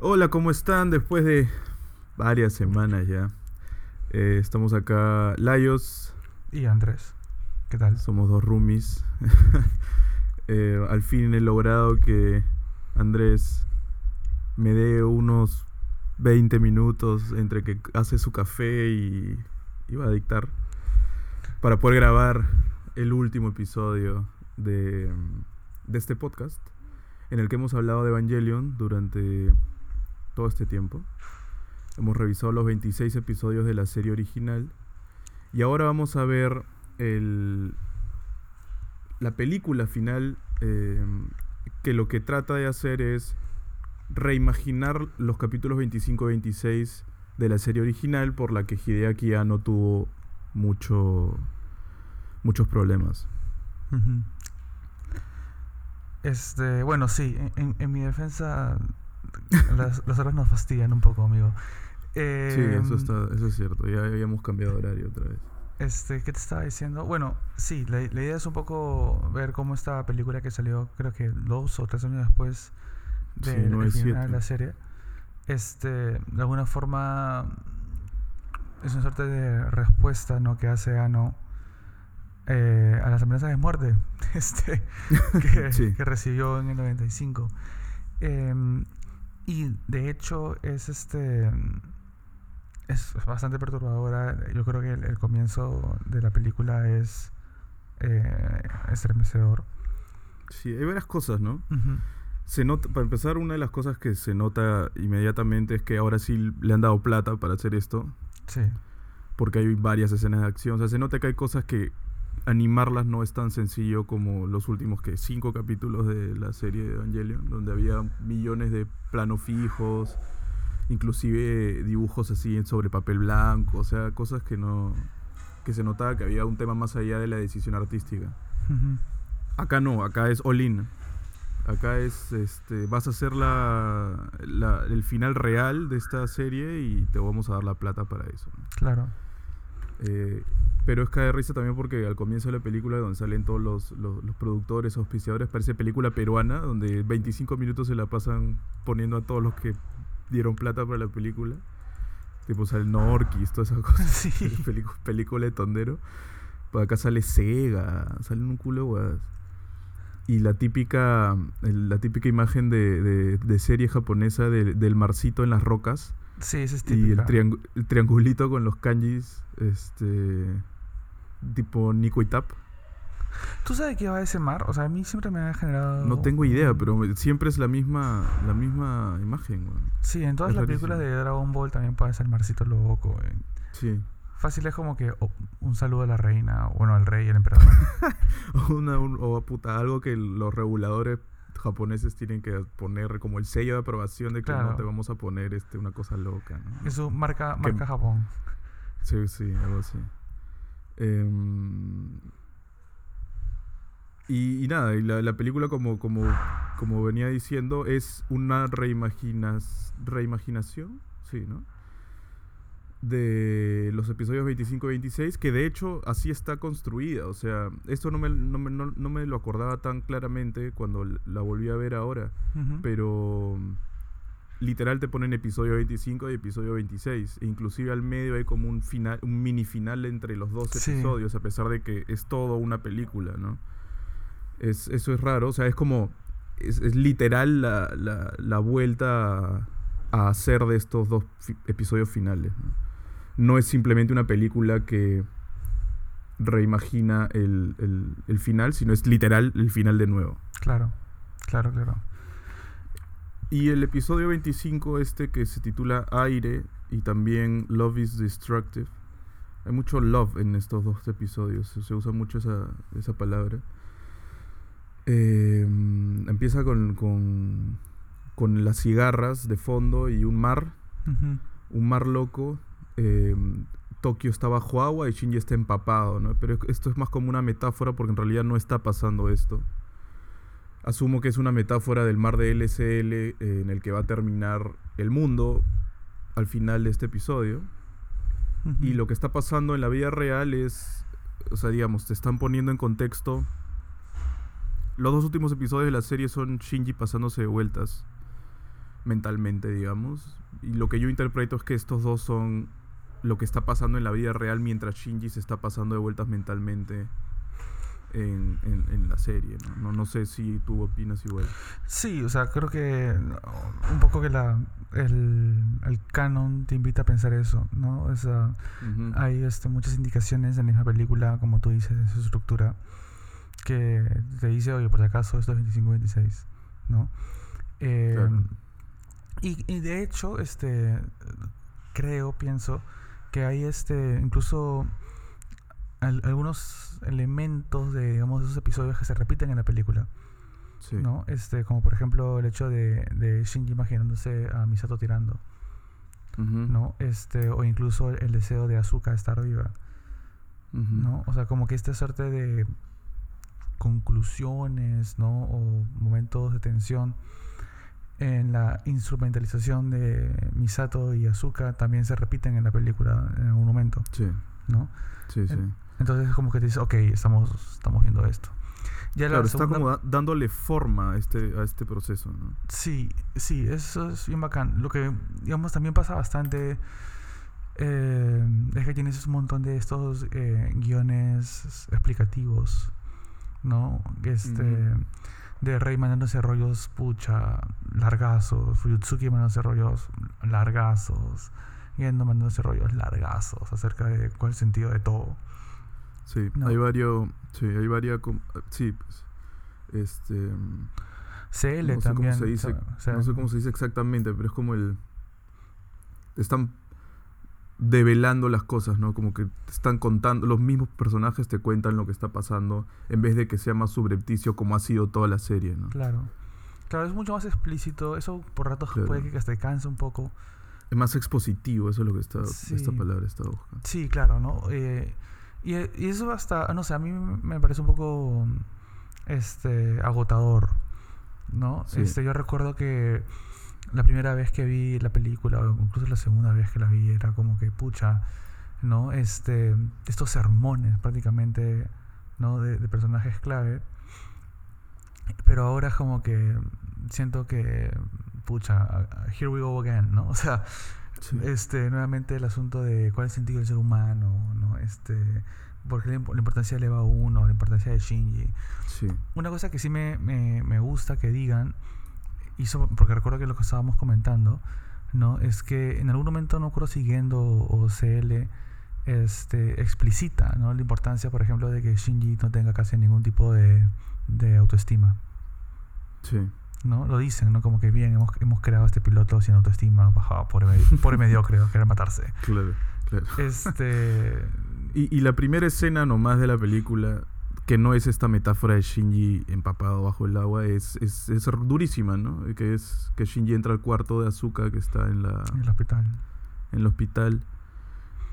Hola, ¿cómo están? Después de varias semanas ya. Eh, estamos acá, Layos. Y Andrés. ¿Qué tal? Somos dos roomies. Eh, al fin he logrado que Andrés me dé unos 20 minutos entre que hace su café y iba a dictar para poder grabar el último episodio de, de este podcast en el que hemos hablado de Evangelion durante todo este tiempo. Hemos revisado los 26 episodios de la serie original y ahora vamos a ver el, la película final eh, que lo que trata de hacer es reimaginar los capítulos 25 y 26 de la serie original por la que Hideaki no tuvo mucho, muchos problemas. Este, bueno, sí, en, mi defensa las, horas nos fastidian un poco, amigo. sí, eso, em, está, eso es cierto, ya habíamos cambiado horario otra vez. Este, ¿qué te estaba diciendo? Bueno, sí, la, idea es un poco ver cómo esta película que salió, creo que dos o tres años después de, la serie, este, de alguna forma es una suerte de respuesta, ¿no? Que hace Ano eh, a las amenazas de muerte, este, que, que, recibió en el 95. Em, y de hecho es este es bastante perturbadora. Yo creo que el, comienzo de la película es eh, estremecedor. Sí, hay varias cosas, ¿no? Se nota, para empezar, una de las cosas que se nota inmediatamente es que ahora sí le han dado plata para hacer esto. Sí. Porque hay varias escenas de acción. O sea, se nota que hay cosas que animarlas no es tan sencillo como los últimos que cinco capítulos de la serie de Evangelion, donde había millones de planos fijos inclusive dibujos así sobre papel blanco, o sea, cosas que no que se notaba que había un tema más allá de la decisión artística. Acá no, acá es all in. Acá es, este, vas a hacer la, el final real de esta serie y te vamos a dar la plata para eso. Claro. Eh, pero es de risa también porque al comienzo de la película, donde salen todos los, los, los, productores, auspiciadores, parece película peruana, donde 25 minutos se la pasan poniendo a todos los que dieron plata para la película. Tipo sale Norquis, todas esas cosas. Sí. película de tondero. Pues acá sale Sega, salen un culo de Y la típica, la típica imagen de, de, serie japonesa del marcito en las rocas. Sí, ese es Y el, el, triangulito con los kanjis, este, tipo Nico y Tap. ¿Tú sabes qué va ese mar? O sea, a mí siempre me ha generado... No tengo idea, pero siempre es la misma, la misma imagen, Sí, en todas las películas de Dragon Ball también puede ser el marcito loco, Sí. Fácil es como que un saludo a la reina, bueno, al rey y al emperador. o, una, o puta, algo que los reguladores japoneses tienen que poner como el sello de aprobación de que no te vamos a poner este una cosa loca. ¿no? Eso marca, marca Japón. Sí, sí, algo así. Eh, y, nada, y la, película, como, como, como venía diciendo, es una reimaginas, reimaginación, sí, ¿no? De los episodios 25 y 26, que de hecho así está construida. O sea, esto no me, no me, no, me lo acordaba tan claramente cuando la volví a ver ahora, pero literal te ponen episodio 25 y episodio 26. E inclusive al medio hay como un final, un mini final entre los dos episodios, a pesar de que es todo una película, ¿no? Es, eso es raro, o sea, es como, es, literal la, la, vuelta a, hacer de estos dos episodios finales. ¿no? es simplemente una película que reimagina el, el, final, sino es literal el final de nuevo. Claro, claro, claro. Y el episodio 25, este que se titula Aire y también Love is Destructive. Hay mucho love en estos dos episodios, se usa mucho esa, esa palabra. Em, empieza con, con, las cigarras de fondo y un mar, un mar loco. Em, Tokio está bajo agua y Shinji está empapado, ¿no? Pero esto es más como una metáfora porque en realidad no está pasando esto. Asumo que es una metáfora del mar de LSL eh, en el que va a terminar el mundo al final de este episodio. Y lo que está pasando en la vida real es, o sea, digamos, te están poniendo en contexto los dos últimos episodios de la serie son Shinji pasándose de vueltas. mentalmente, digamos. Y lo que yo interpreto es que estos dos son lo que está pasando en la vida real mientras Shinji se está pasando de vueltas mentalmente en, en, la serie. ¿no? ¿no? sé si tú opinas igual. Sí, o sea, creo que un poco que la, el, el canon te invita a pensar eso, ¿no? O sea, hay este, muchas indicaciones en la misma película, como tú dices, en su estructura, que te dice, oye, por si acaso esto es 25-26, ¿no? Eh, y, y, de hecho, este, creo, pienso, que hay este, incluso algunos elementos de digamos esos episodios que se repiten en la película. ¿No? Este, como por ejemplo el hecho de, de Shinji imaginándose a Misato tirando. ¿No? Este, o incluso el deseo de Asuka de estar viva. ¿No? O sea, como que esta suerte de conclusiones, ¿no? O momentos de tensión en la instrumentalización de Misato y Asuka también se repiten en la película en algún momento. Sí. ¿No? Sí, sí. Entonces es como que te dices, ok, estamos, estamos viendo esto. Ya claro, está como dándole forma a este, a este proceso, ¿no? Sí, sí, eso es bien bacán. Lo que, digamos, también pasa bastante eh, es que tienes un montón de estos eh, guiones explicativos, ¿no? Este, De Rey mandándose rollos, pucha, largazos, Fuyutsuki mandándose rollos, largazos, Yendo mandándose rollos, largazos, acerca de cuál es el sentido de todo. Sí, hay varios. Sí, hay varias. Sí, pues. Este. CL no sé también. Cómo se dice, no sé cómo se dice exactamente, pero es como el. Están develando las cosas, ¿no? Como que te están contando, los mismos personajes te cuentan lo que está pasando, en vez de que sea más subrepticio como ha sido toda la serie, ¿no? Claro. Claro, es mucho más explícito, eso por ratos puede que hasta canse un poco. Es más expositivo, eso es lo que está, esta palabra está buscando. Sí, claro, ¿no? Eh, y, eso hasta, no sé, a mí me parece un poco este agotador, ¿no? Este, yo recuerdo que la primera vez que vi la película, o incluso la segunda vez que la vi, era como que, pucha, ¿no? Este, estos sermones prácticamente, ¿no? De, personajes clave. Pero ahora es como que siento que, pucha, here we go again, ¿no? O sea, este, nuevamente el asunto de cuál es el sentido del ser humano, ¿no? Este, porque la, importancia de Eva 1, la importancia de Shinji. Sí. Una cosa que sí me, me, me gusta que digan, hizo, porque recuerdo que lo que estábamos comentando, ¿no? Es que en algún momento, no creo siguiendo o CL, este, explicita, ¿no? La importancia, por ejemplo, de que Shinji no tenga casi ningún tipo de, de autoestima. Sí. ¿No? Lo dicen, ¿no? Como que bien, hemos, hemos creado este piloto sin autoestima, bajado por, por mediocre, querer matarse. Claro, claro. Este... Y, y, la primera escena nomás de la película, que no es esta metáfora de Shinji empapado bajo el agua, es, es, es durísima, ¿no? Que es que Shinji entra al cuarto de Azuka que está en la... En el hospital. En el hospital.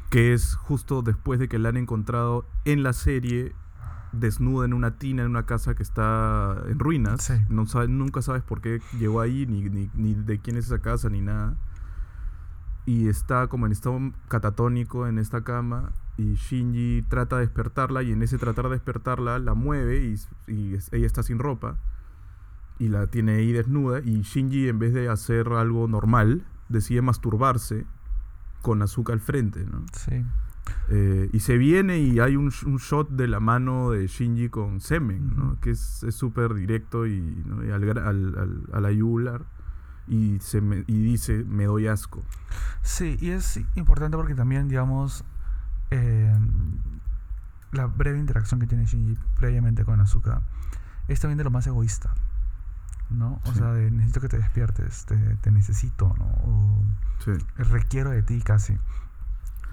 Que es justo después de que la han encontrado en la serie desnuda en una tina en una casa que está en ruinas. No nunca sabes por qué llegó ahí, ni, ni, de quién es esa casa, ni nada. Y está como en estado catatónico en esta cama. Y Shinji trata de despertarla. Y en ese tratar de despertarla la mueve. Y, y ella está sin ropa. Y la tiene ahí desnuda. Y Shinji, en vez de hacer algo normal, decide masturbarse con azúcar al frente. ¿no? Sí. Eh, y se viene y hay un, un, shot de la mano de Shinji con semen, ¿no? que es súper directo y, ¿no? y al, al, a la yugular. Y, se me, y dice, me doy asco. Sí, y es importante porque también, digamos, eh, la breve interacción que tiene Shinji previamente con Asuka es también de lo más egoísta. ¿no? O sea, de necesito que te despiertes, te, te necesito, ¿no? O sí. requiero de ti casi.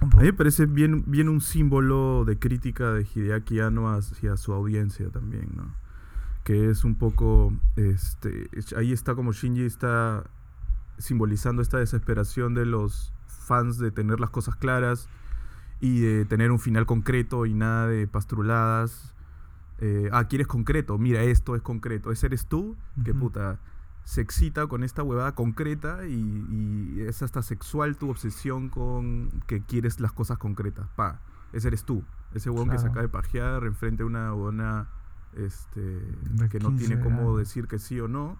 A mí me parece bien, bien un símbolo de crítica de Hideaki Anno hacia su audiencia también, ¿no? Que es un poco, este, ahí está como Shinji está simbolizando esta desesperación de los fans de tener las cosas claras y de tener un final concreto y nada de pastruladas. Eh, ah, quieres concreto, mira, esto es concreto, ese eres tú, que puta se excita con esta huevada concreta y, es hasta sexual tu obsesión con que quieres las cosas concretas. Pa, ese eres tú. Ese huevón que se acaba de pajear enfrente de una huevona este, que no tiene cómo decir que sí o no.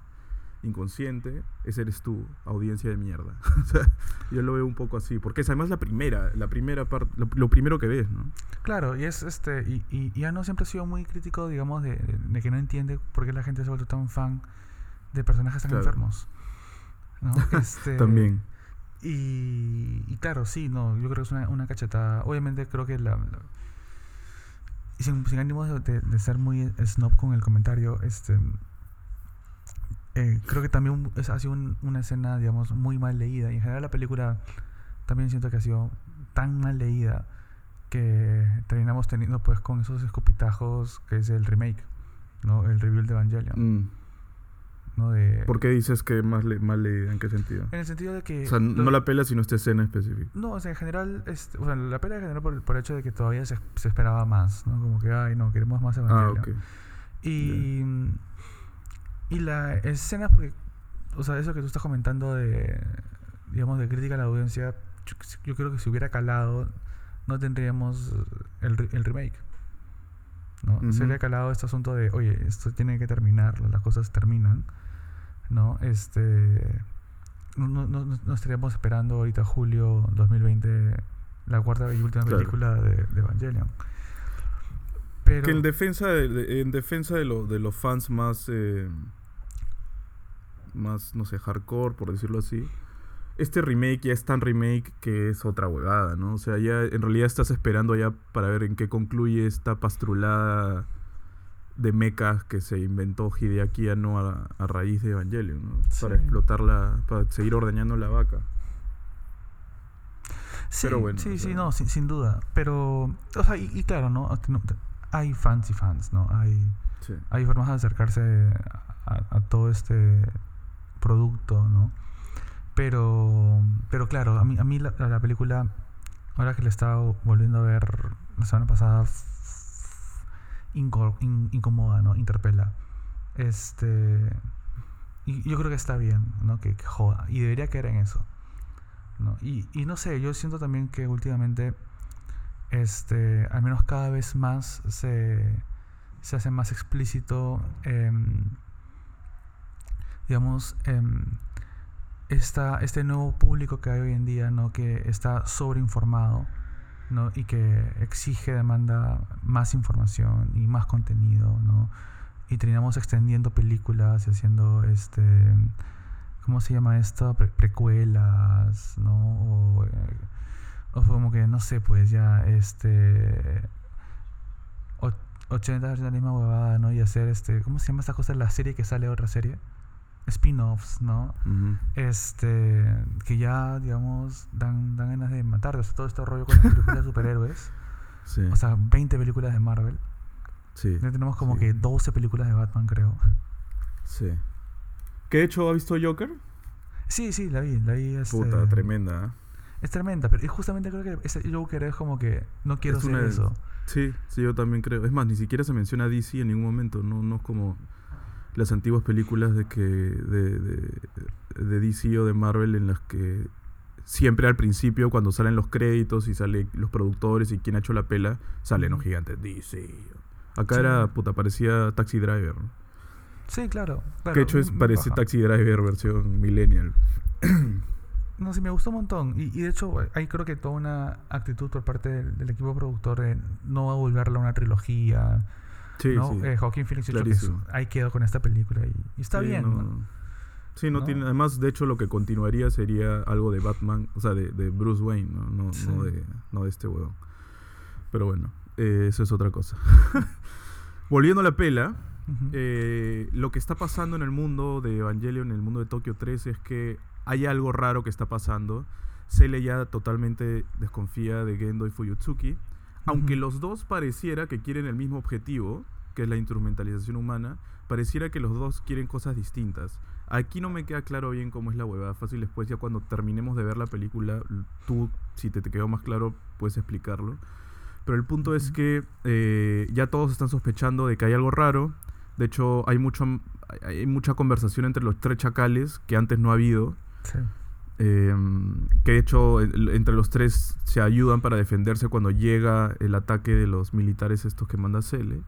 inconsciente, ese eres tú, audiencia de mierda. o sea, yo lo veo un poco así, porque es además la primera, la primera parte, lo, primero que ves, ¿no? Claro, y es este, y, y, ya no siempre he sido muy crítico, digamos, de, que no entiende por qué la gente se ha vuelto tan fan de personajes tan enfermos. ¿no? Este, También. Y, y, claro, sí, no, yo creo que es una, una cachetada. Obviamente creo que la, y sin, sin ánimo de, de, ser muy snob con el comentario, este eh, creo que también es, ha sido una escena, digamos, muy mal leída. Y en general la película también siento que ha sido tan mal leída que terminamos teniendo pues con esos escopitajos que es el remake, ¿no? El review de Evangelion. Mm. ¿No? De, ¿Por qué dices que más mal leída? ¿En qué sentido? En el sentido de que... O sea, no la pela sino esta escena específica. No, o sea, en general, este, o sea, la pela en general por, por, el hecho de que todavía se, se, esperaba más, ¿no? Como que, ay, no, queremos más Evangelion. Ah, ok. Y... Y la escena, porque, o sea, eso que tú estás comentando de, digamos, de crítica a la audiencia, yo, creo que si hubiera calado, no tendríamos el, el remake. ¿no? Se hubiera calado este asunto de, oye, esto tiene que terminar, las cosas terminan, ¿no? Este, no, no, no estaríamos esperando ahorita julio 2020 la cuarta y última película de, de, Evangelion. Pero, que en defensa de, en defensa de, lo, de los fans más... Eh, más, no sé, hardcore, por decirlo así. Este remake ya es tan remake que es otra huevada, ¿no? O sea, ya en realidad estás esperando ya para ver en qué concluye esta pastrulada de mechas que se inventó Hideaki no a, a raíz de Evangelion, ¿no? Para explotarla, para seguir ordeñando la vaca. Sí, Pero bueno, sí, sí, no, sin, sin, duda. Pero, o sea, y, claro, ¿no? Hay fans y fans, ¿no? Hay, hay formas de acercarse a todo este producto, ¿no? Pero, pero claro, a mí, a mí la, la película, ahora que la he estado volviendo a ver la semana pasada, incomoda, ¿no? Interpela. Este. Y yo creo que está bien, ¿no? Que, joda. Y debería caer en eso. ¿no? Y, no sé, yo siento también que últimamente, este, al menos cada vez más se, se hace más explícito. Digamos, eh, este nuevo público que hay hoy en día, ¿no? que está sobreinformado ¿no? y que exige, demanda más información y más contenido, ¿no? y terminamos extendiendo películas y haciendo, este, ¿cómo se llama esto? precuelas, ¿no? O, eh, como que, no sé, pues ya, este... 80 de la misma huevada, ¿no? Y hacer este, ¿cómo se llama esta cosa? La serie que sale otra serie spin-offs, ¿no? Este, que ya, digamos, dan, dan ganas de matar. O sea, todo este rollo con las películas de superhéroes. Sí. O sea, 20 películas de Marvel. Sí. Ya tenemos como que 12 películas de Batman, creo. Sí. ¿Qué de hecho ha visto Joker? Sí, sí, la vi, la vi. Este, Puta, tremenda. ¿eh? Es tremenda, pero justamente creo que ese Joker es como que no quiero hacer eso. Sí, sí, yo también creo. Es más, ni siquiera se menciona DC en ningún momento. No, no es como las antiguas películas de que de, de, DC o de Marvel en las que siempre al principio cuando salen los créditos y salen los productores y quien ha hecho la pela salen los gigantes DC acá era puta parecía Taxi Driver. Sí claro, que hecho es parece Taxi Driver versión millennial. No sí me gustó un montón. Y, y, de hecho hay creo que toda una actitud por parte del, del equipo productor de no volverla una trilogía Sí, ¿no? sí. Eh, Joaquín Phoenix que ahí quedó con esta película y, está bien. No, Sí, no, tiene. Además, de hecho, lo que continuaría sería algo de Batman, o sea, de, de Bruce Wayne, ¿no? No, no, de, no de este huevón. Pero bueno, eh, eso es otra cosa. Volviendo a la pela, eh, lo que está pasando en el mundo de Evangelion, en el mundo de Tokio 3, es que hay algo raro que está pasando. Sele ya totalmente desconfía de Gendo y Fuyutsuki. Aunque los dos pareciera que quieren el mismo objetivo, que es la instrumentalización humana, pareciera que los dos quieren cosas distintas. Aquí no me queda claro bien cómo es la huevada. Fácil después, ya cuando terminemos de ver la película, tú, si te, te quedó más claro, puedes explicarlo. Pero el punto es que eh, ya todos están sospechando de que hay algo raro. De hecho, hay, mucho, hay mucha conversación entre los tres chacales que antes no ha habido. Sí. Em, que de hecho entre los tres se ayudan para defenderse cuando llega el ataque de los militares estos que manda Cele.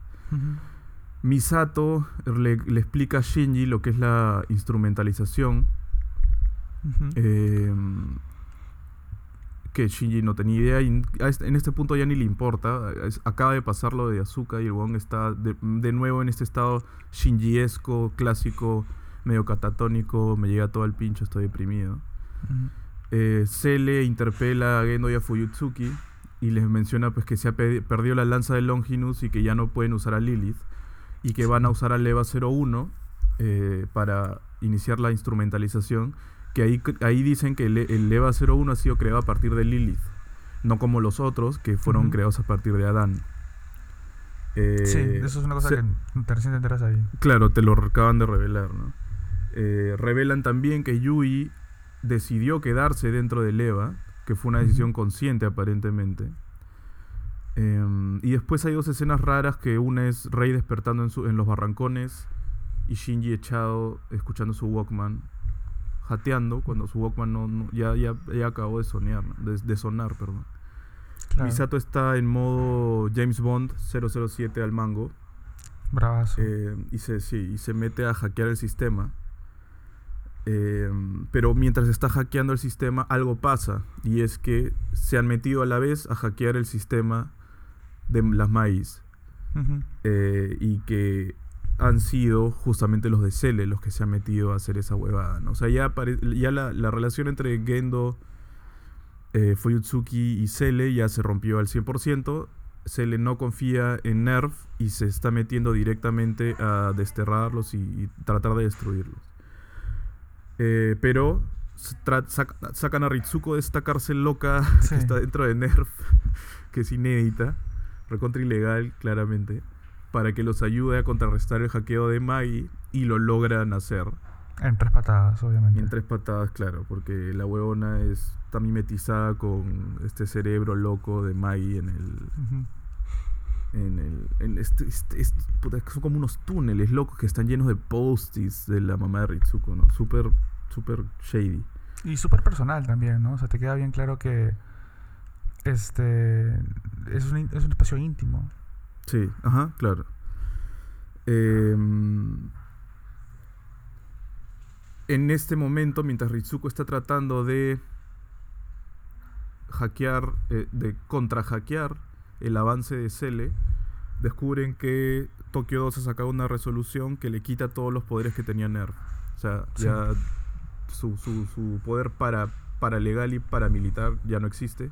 Misato le, explica a Shinji lo que es la instrumentalización. Em, que Shinji no tenía idea y en este punto ya ni le importa. acaba de pasar lo de Azuka y el Wong está de, nuevo en este estado shinjiesco, clásico, medio catatónico. Me llega todo el pincho, estoy deprimido. Eh, Cele interpela a Gendo y a Fuyutsuki y les menciona pues que se ha perdido la lanza de Longinus y que ya no pueden usar a Lilith y que van a usar a Leva 01 eh, para iniciar la instrumentalización, que ahí, ahí dicen que el, Leva 01 ha sido creado a partir de Lilith, no como los otros que fueron creados a partir de Adán. Eh, sí, eso es una cosa que recién te enteras ahí. Claro, te lo acaban de revelar, ¿no? Eh, revelan también que Yui decidió quedarse dentro de Leva, que fue una decisión consciente aparentemente. Em, y después hay dos escenas raras que una es Rey despertando en, su, en los barrancones y Shinji echado escuchando su Walkman, jateando cuando su Walkman no, ya, ya, ya, acabó de sonar, de, sonar, perdón. Misato está en modo James Bond 007 al mango. Bravazo. Eh, y, se, sí, y se mete a hackear el sistema. Em, pero mientras está hackeando el sistema, algo pasa. Y es que se han metido a la vez a hackear el sistema de las maíz. Eh, y que han sido justamente los de Cele los que se han metido a hacer esa huevada. O sea, ya, ya la, relación entre Gendo, eh, Fuyutsuki y Cele ya se rompió al 100%. Cele no confía en Nerf y se está metiendo directamente a desterrarlos y, tratar de destruirlos. Eh, pero sacan a Ritsuko de esta cárcel loca que está dentro de Nerf, que es inédita recontra ilegal, claramente, para que los ayude a contrarrestar el hackeo de Maggie y lo logran hacer. En tres patadas, obviamente. En tres patadas, claro, porque la huevona está mimetizada con este cerebro loco de Maggie en el. En el. En este, este, este son como unos túneles locos que están llenos de post-its de la mamá de Ritsuko, ¿no? Súper, súper shady. Y súper personal también, ¿no? O sea, te queda bien claro que este es un, es un espacio íntimo. Sí, ajá, claro. Em, en este momento, mientras Ritsuko está tratando de hackear, eh, de contrahackear el avance de Cele, descubren que Tokio 2 ha sacado una resolución que le quita todos los poderes que tenía Nerf. O sea, ya su, su, su, poder para, para legal y paramilitar ya no existe.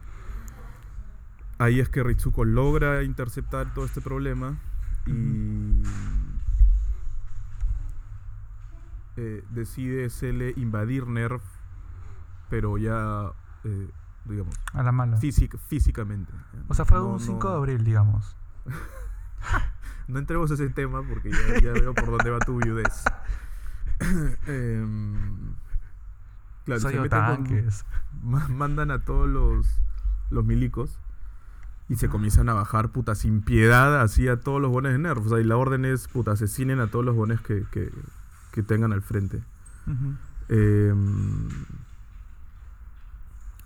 Ahí es que Ritsuko logra interceptar todo este problema y eh, decide hacerle invadir Nerf, pero ya, eh, digamos, a la mala. físicamente. O sea, fue un 5 de abril, digamos. no entremos a ese tema porque ya, veo por dónde va tu viudez. Em, claro, se tanques. mandan a todos los, los milicos y se comienzan a bajar, puta, sin piedad, así a todos los bones de Nerf. O sea, y la orden es, puta, asesinen a todos los bones que, que, tengan al frente. Em,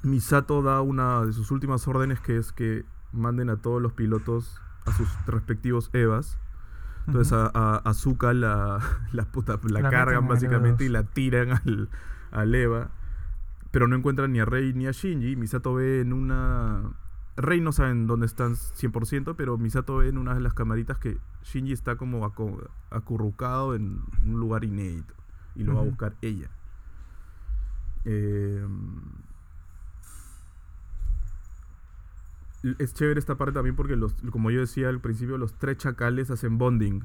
Misato da una de sus últimas órdenes que es que manden a todos los pilotos a sus respectivos EVAs. Entonces a, Azuka la, la, puta, la, cargan básicamente y la tiran al, al EVA. Pero no encuentran ni a Rey ni a Shinji. Misato ve en una Rey no saben dónde están 100%, pero Misato ve en una de las camaritas que Shinji está como acurrucado en un lugar inédito y lo va a buscar ella. Em, es chévere esta parte también porque, los, como yo decía al principio, los tres chacales hacen bonding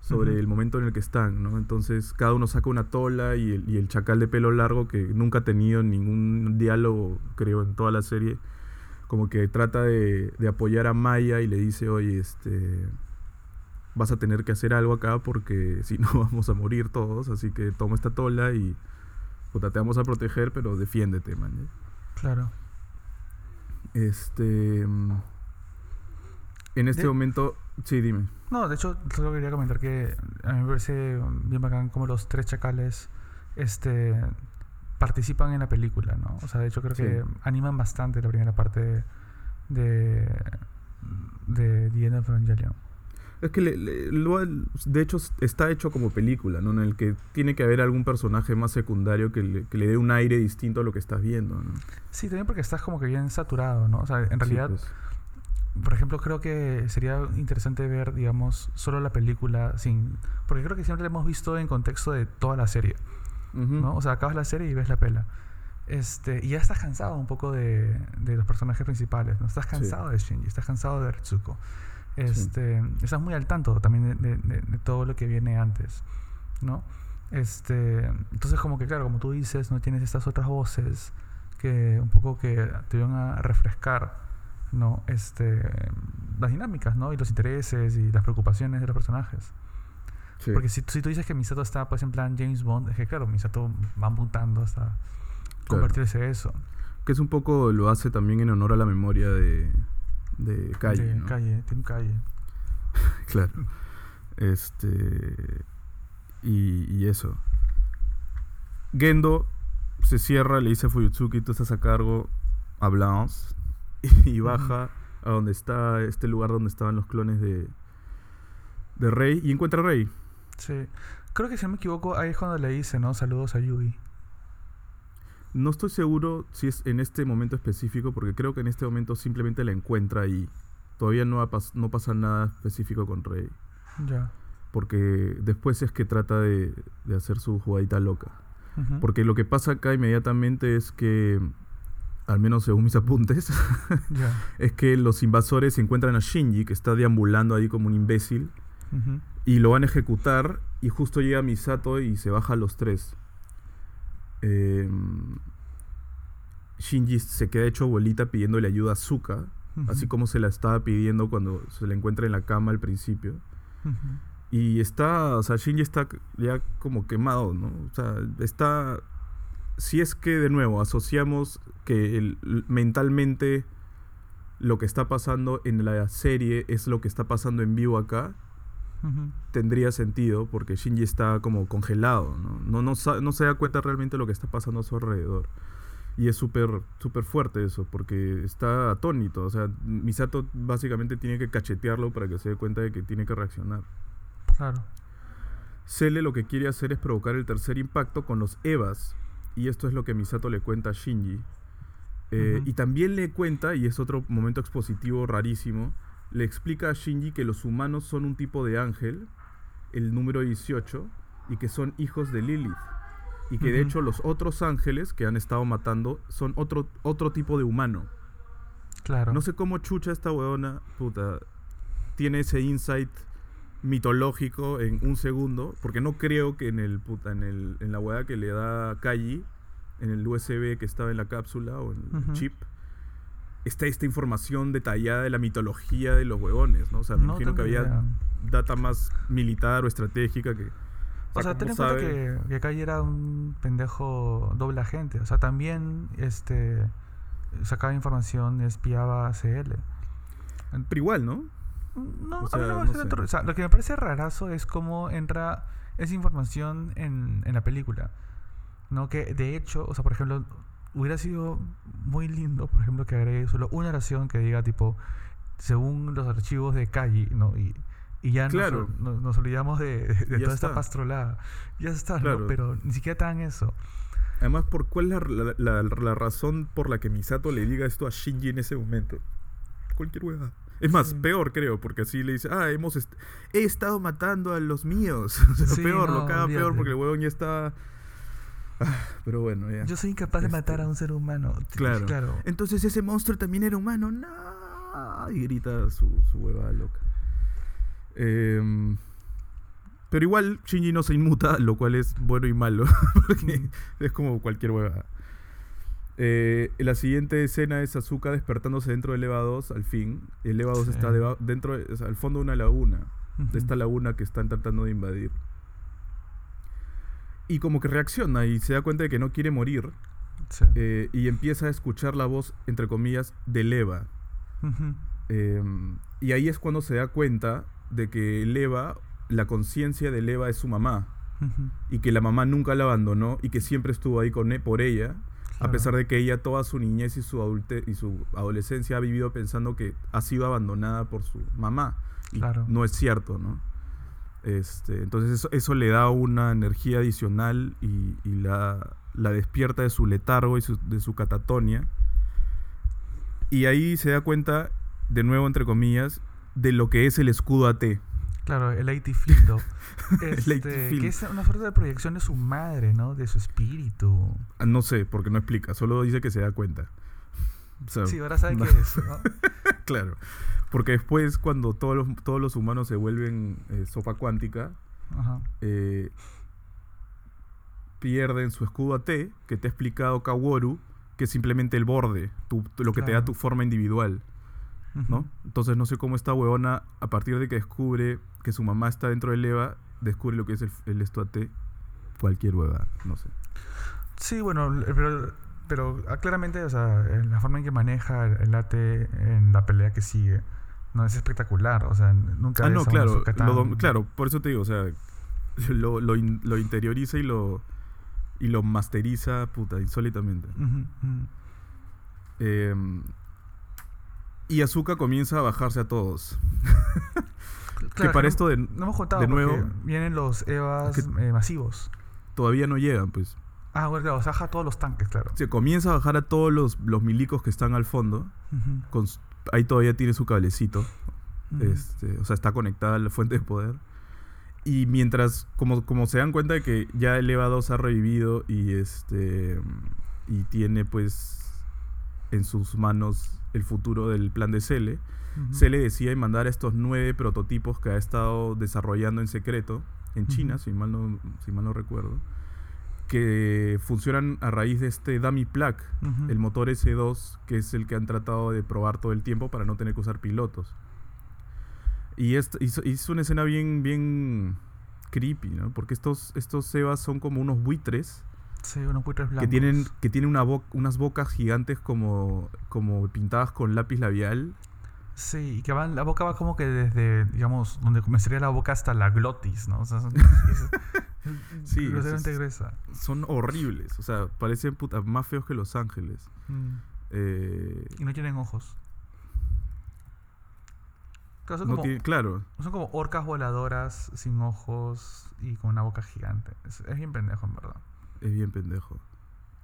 sobre el momento en el que están, ¿no? Entonces cada uno saca una tola y el, y el chacal de pelo largo que nunca ha tenido ningún diálogo, creo, en toda la serie como que trata de, apoyar a Maya y le dice, oye, este, vas a tener que hacer algo acá porque si no vamos a morir todos, así que toma esta tola y puta, te vamos a proteger, pero defiéndete, man. Claro. Este... En este momento, sí, dime. No, de hecho, solo quería comentar que a mí me parece bien bacán como los tres chacales este, participan en la película, ¿no? O sea, de hecho creo que animan bastante la primera parte de, de The End of Evangelion. Es que de hecho está hecho como película, ¿no? En el que tiene que haber algún personaje más secundario que le, que le dé un aire distinto a lo que estás viendo, ¿no? Sí, también porque estás como que bien saturado, ¿no? O sea, en realidad, pues. por ejemplo, creo que sería interesante ver, digamos, solo la película sin... Porque creo que siempre la hemos visto en contexto de toda la serie, ¿no? O sea, acabas la serie y ves la pela. Este, y ya estás cansado un poco de, de los personajes principales, ¿no? Estás cansado de Shinji, estás cansado de Ritsuko. Este, Estás muy al tanto también de, todo lo que viene antes, ¿no? Este, entonces como que claro, como tú dices, no tienes estas otras voces que un poco que te van a refrescar, ¿no? Este, las dinámicas, ¿no? Y los intereses y las preocupaciones de los personajes. Porque si, si, tú dices que Misato está pues en plan James Bond, es que claro, Misato va mutando hasta convertirse eso. Que es un poco lo hace también en honor a la memoria de, de calle. De calle, Team Calle. claro. Este. Y, eso. Gendo se cierra, le dice a Fuyutsuki, tú estás a cargo, hablamos. Y baja a donde está, este lugar donde estaban los clones de, de Rey, y encuentra a Rey. Sí. Creo que si no me equivoco, ahí es cuando le dice, ¿no? Saludos a Yui. No estoy seguro si es en este momento específico, porque creo que en este momento simplemente la encuentra y todavía no, no pasa nada específico con Rey. Ya. Porque después es que trata de, hacer su jugadita loca. Porque lo que pasa acá inmediatamente es que, al menos según mis apuntes, es que los invasores encuentran a Shinji, que está deambulando ahí como un imbécil, y lo van a ejecutar, y justo llega Misato y se baja a los tres. Em, Shinji se queda hecho bolita pidiéndole ayuda a Zuka, así como se la estaba pidiendo cuando se la encuentra en la cama al principio. Y está, o sea, Shinji está ya como quemado, ¿no? O sea, está... Si es que de nuevo asociamos que mentalmente lo que está pasando en la serie es lo que está pasando en vivo acá, tendría sentido porque Shinji está como congelado, ¿no? No, no, se da cuenta realmente de lo que está pasando a su alrededor. Y es súper súper fuerte eso, porque está atónito. O sea, Misato básicamente tiene que cachetearlo para que se dé cuenta de que tiene que reaccionar. Claro. Cele lo que quiere hacer es provocar el tercer impacto con los Evas. Y esto es lo que Misato le cuenta a Shinji. Eh, y también le cuenta, y es otro momento expositivo rarísimo, le explica a Shinji que los humanos son un tipo de ángel, el número 18, y que son hijos de Lilith. Y que de hecho los otros ángeles que han estado matando son otro, otro tipo de humano. Claro. No sé cómo chucha esta weona, puta, tiene ese insight mitológico en un segundo, porque no creo que en el puta, en, el, en la weá que le da Kaji, en el USB que estaba en la cápsula o en el chip, está esta información detallada de la mitología de los huevones, ¿no? O sea, me imagino que había data más militar o estratégica que... O sea, ten en cuenta que, que acá era un pendejo doble agente. O sea, también este sacaba información, espiaba a CL. Pero igual, ¿no? No, o sea, lo que me parece rarazo es cómo entra esa información en, en la película. ¿No? Que de hecho, o sea, por ejemplo, hubiera sido muy lindo, por ejemplo, que agregue solo una oración que diga tipo, según los archivos de Calle, ¿no? Y, y ya nos, olvidamos de, toda esta pastrolada. Ya está, ¿no? Pero ni siquiera tan eso. Además, ¿por cuál es la, la, razón por la que Misato le diga esto a Shinji en ese momento? Cualquier hueá. Es más, peor creo, porque así le dice, ah, hemos he estado matando a los míos. peor, lo caga peor porque el huevón ya está Pero bueno, ya. Yo soy incapaz de matar a un ser humano. Claro. claro. Entonces ese monstruo también era humano. No. Y grita su, su hueva loca. Em, pero igual Shinji no se inmuta, lo cual es bueno y malo. Porque es como cualquier hueva. Eh, la siguiente escena es Azuka despertándose dentro del EVA 2, al fin. El EVA 2 está dentro, al fondo de una laguna. De esta laguna que están tratando de invadir. Y como que reacciona y se da cuenta de que no quiere morir. Eh, y empieza a escuchar la voz, entre comillas, de Leva. Em, y ahí es cuando se da cuenta de que Leva, la conciencia de Leva es su mamá. Y que la mamá nunca la abandonó y que siempre estuvo ahí con, e, por ella. A pesar de que ella toda su niñez y su, adulte y su adolescencia ha vivido pensando que ha sido abandonada por su mamá. claro. no es cierto, ¿no? Este, entonces eso, le da una energía adicional y, la, la, despierta de su letargo y de su catatonia. Y ahí se da cuenta, de nuevo entre comillas, de lo que es el escudo AT. Claro, el AT Field. este, que es una suerte de proyección de su madre, ¿no? De su espíritu. Ah, no sé, porque no explica, solo dice que se da cuenta. sí, ahora sabe qué es, ¿no? claro. Porque después, cuando todos los, todos los humanos se vuelven eh, sopa cuántica, eh, pierden su escudo AT, que te ha explicado Kaworu, que es simplemente el borde, lo que te da tu forma individual. ¿no? Entonces no sé cómo esta huevona, a partir de que descubre que su mamá está dentro del EVA, descubre lo que es el, el estuate, cualquier hueva, no sé. Sí, bueno, pero, pero ah, claramente, o sea, la forma en que maneja el AT en la pelea que sigue, no es espectacular, o sea, nunca... Ah, no, claro, claro, por eso te digo, o sea, lo, lo, lo interioriza y lo, y lo masteriza, puta, insólitamente. Eh, y Azuka comienza a bajarse a todos. que para esto de, no hemos contado de nuevo vienen los Evas eh, masivos. Todavía no llegan, pues. Ah, bueno, claro, baja a todos los tanques, claro. Se comienza a bajar a todos los, los milicos que están al fondo. Ahí todavía tiene su cablecito. este, o sea, está conectada a la fuente de poder. Y mientras, como, como se dan cuenta de que ya el EVA 2 ha revivido y este y tiene pues en sus manos el futuro del plan de Cele, Cele decide mandar estos nueve prototipos que ha estado desarrollando en secreto en China, si, mal no, si mal no recuerdo, que funcionan a raíz de este dummy plug, el motor S2, que es el que han tratado de probar todo el tiempo para no tener que usar pilotos. Y es, hizo, una escena bien, bien creepy, ¿no? Porque estos, estos Sebas son como unos buitres Sí, unos buitres blancos. Que tienen, que tienen una unas bocas gigantes como, como pintadas con lápiz labial. Sí, y que van, la boca va como que desde, digamos, donde comenzaría la boca hasta la glotis, ¿no? O sea, son, sí, son horribles, o sea, parecen más feos que Los Ángeles. Mm. Eh, y no tienen ojos. Claro, son, como, claro. son como orcas voladoras sin ojos y con una boca gigante. Es, es bien pendejo, en verdad es bien pendejo.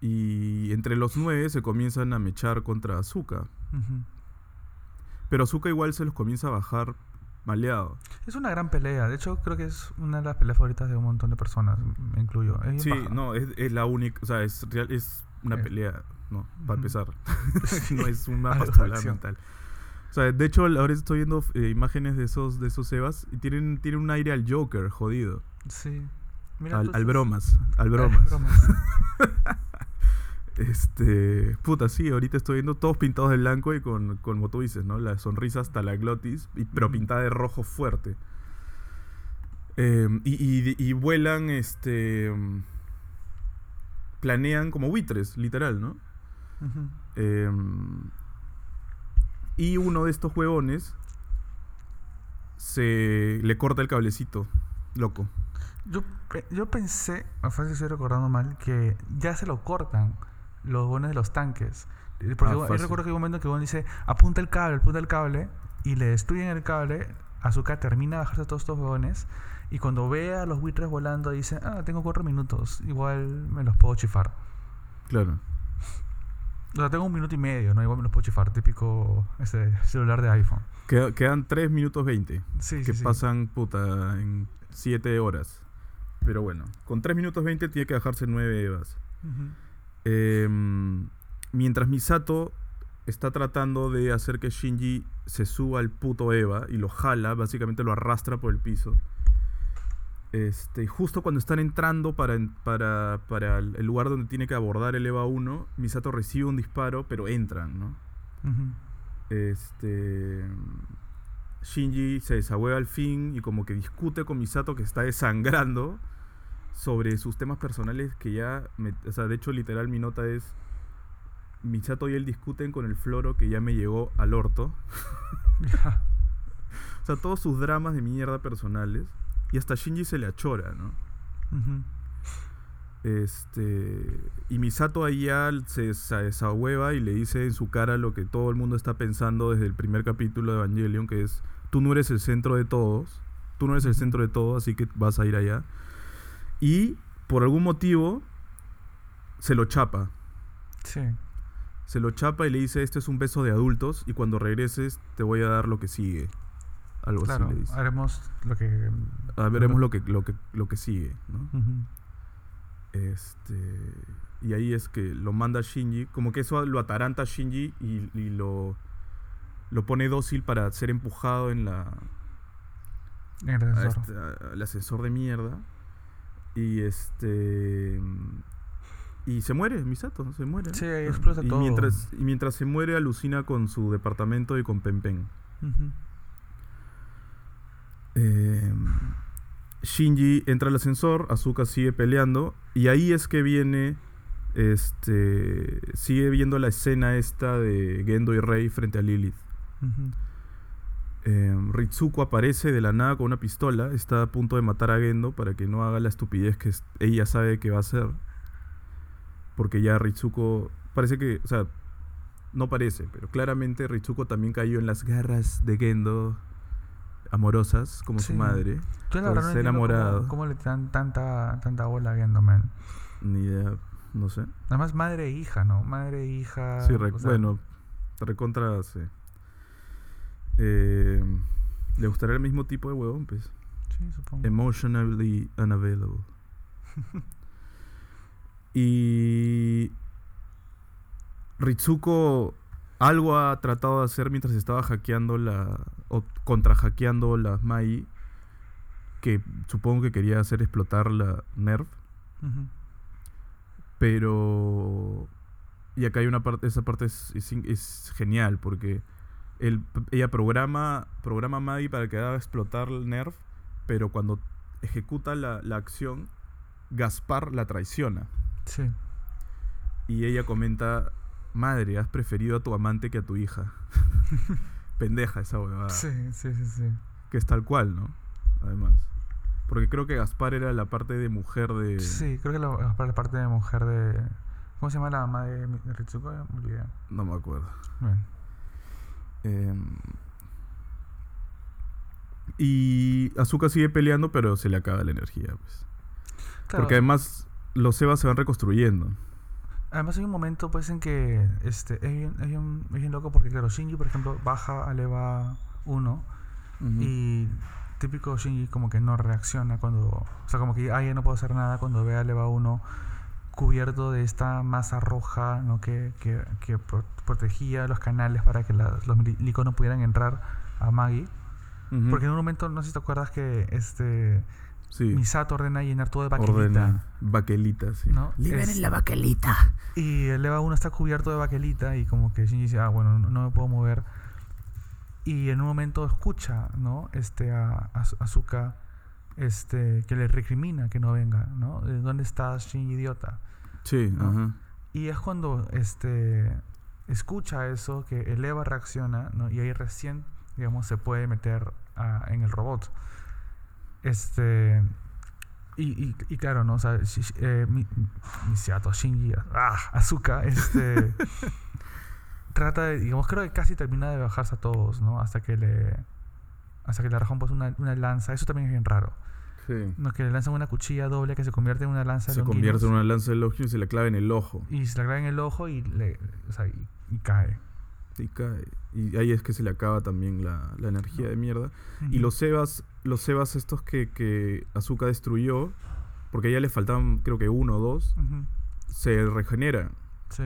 Y entre los nueve se comienzan a mechar contra Azuka. Pero Azuka igual se los comienza a bajar maleado. Es una gran pelea. De hecho, creo que es una de las peleas favoritas de un montón de personas. Me incluyo. sí, no, es, la única. O sea, es, real, es una pelea. No, para empezar. no es una pastelada mental. O sea, de hecho, ahora estoy viendo eh, imágenes de esos, de esos Evas y tienen, tienen un aire al Joker, jodido. Sí al, bromas, al bromas. Este, puta, sí, ahorita estoy viendo todos pintados de blanco y con, como tú dices, ¿no? La sonrisa hasta la glotis, y, pero pintada de rojo fuerte. Em, y, vuelan, este. Planean como buitres, literal, ¿no? Em, y uno de estos huevones se le corta el cablecito, loco. Yo, yo pensé, me fue si estoy recordando mal, que ya se lo cortan los bonos de los tanques. Eh, porque ah, yo recuerdo que hay un momento que uno dice, apunta el cable, apunta el cable, y le destruyen el cable, Azúcar termina de bajarse todos estos bones, y cuando ve a los buitres volando dice, ah, tengo cuatro minutos, igual me los puedo chifar. Claro. O sea, tengo un minuto y medio, ¿no? Igual me los puedo chifar, típico ese celular de iPhone. quedan tres minutos 20. Sí, que pasan, puta, en siete horas. Pero bueno, con 3 minutos 20 tiene que bajarse 9 Evas. Em, mientras Misato está tratando de hacer que Shinji se suba al puto Eva y lo jala, básicamente lo arrastra por el piso. Este, justo cuando están entrando para, para, para, el lugar donde tiene que abordar el Eva 1, Misato recibe un disparo, pero entran, ¿no? Este. Shinji se desahueva al fin y como que discute con Misato que está desangrando sobre sus temas personales que ya, o sea, de hecho literal mi nota es, Misato y él discuten con el floro que ya me llegó al orto. o sea, todos sus dramas de mierda personales. Y hasta Shinji se le achora, ¿no? Este, y Misato ahí ya se desahueva y le dice en su cara lo que todo el mundo está pensando desde el primer capítulo de Evangelion, que es, tú no eres el centro de todos, tú no eres el centro de todo, así que vas a ir allá. Y por algún motivo se lo chapa. Sí. Se lo chapa y le dice, este es un beso de adultos y cuando regreses te voy a dar lo que sigue. Algo así le dice. Haremos lo que... Ah, veremos lo que, lo que, lo que sigue, ¿no? Este, y ahí es que lo manda Shinji, como que eso lo ataranta a Shinji y, lo, lo pone dócil para ser empujado en la... En el ascensor. Este, el ascensor de mierda. Y este... Y se muere, Misato, se muere. Sí, ahí explota y todo. Mientras, y mientras se muere, alucina con su departamento y con Pen Pen. Shinji entra al ascensor, Azuka sigue peleando y ahí es que viene este sigue viendo la escena esta de Gendo y Rei frente a Lilith. Em, Ritsuko aparece de la nada con una pistola, está a punto de matar a Gendo para que no haga la estupidez que ella sabe que va a hacer. Porque ya Ritsuko parece que, o sea, no parece, pero claramente Ritsuko también cayó en las garras de Gendo amorosas como su madre. Yo la verdad no enamorado. Cómo, le dan tanta, tanta bola a Gendoman? Ni idea, no sé. Nada más madre e hija, ¿no? Madre e hija. Sí, bueno, recontra, sí. Eh, ¿Le gustaría el mismo tipo de huevón? Pues. Sí, supongo. Emotionally unavailable. y Ritsuko algo ha tratado de hacer mientras estaba hackeando la. o contra hackeando la Mai. Que supongo que quería hacer explotar la Nerf. Pero. Y acá hay una parte. Esa parte es, es, genial porque. Ella programa. Programa Mai para que haga explotar el Nerf. Pero cuando ejecuta la, la acción. Gaspar la traiciona. Sí. Y ella comenta madre, has preferido a tu amante que a tu hija. Pendeja esa huevada. Sí, sí, sí, sí. Que es tal cual, ¿no? Además. Porque creo que Gaspar era la parte de mujer de. Sí, creo que la, Gaspar la parte de mujer de. ¿Cómo se llama la mamá de, Ritsuko? No me acuerdo. Bien. Em, y Azuka sigue peleando, pero se le acaba la energía, pues. Porque además los Evas se van reconstruyendo. Además hay un momento pues en que este, es, bien, loco porque claro, Shinji por ejemplo baja a EVA 1 y típico Shinji como que no reacciona cuando, o sea como que ya no puedo hacer nada cuando ve a EVA 1 cubierto de esta masa roja ¿no? que, que, que protegía los canales para que los milicos no pudieran entrar a Maggie. Porque en un momento, no sé si te acuerdas que este Misato ordena llenar todo de baquelita. Ordena baquelita, sí. ¿no? Liberen la baquelita. Y el EVA 1 está cubierto de baquelita y como que Shinji dice, ah, bueno, no, me puedo mover. Y en un momento escucha, ¿no? Este, a, a Azuka, este, que le recrimina que no venga, ¿no? ¿Dónde estás, Shinji idiota? Sí, ajá. Y es cuando, este, escucha eso, que el EVA reacciona, ¿no? Y ahí recién, digamos, se puede meter en el robot. Este. Y, y, claro, ¿no? O sea, eh, mi, Shinji, ah, Azuka, este. trata de, digamos, creo que casi termina de bajarse a todos, ¿no? Hasta que le. Hasta que le arrojan pues una, una lanza. Eso también es bien raro. Sí. No, que le lanzan una cuchilla doble que se convierte en una lanza de Se convierte en una lanza de Longinus y se la clava en el ojo. Y se la clava en el ojo y, le, o sea, y cae. Y cae. Y ahí es que se le acaba también la, energía de mierda. Y los Sebas, los Sebas estos que, que Azuka destruyó, porque ya le faltaban creo que uno o dos, se regeneran. Sí.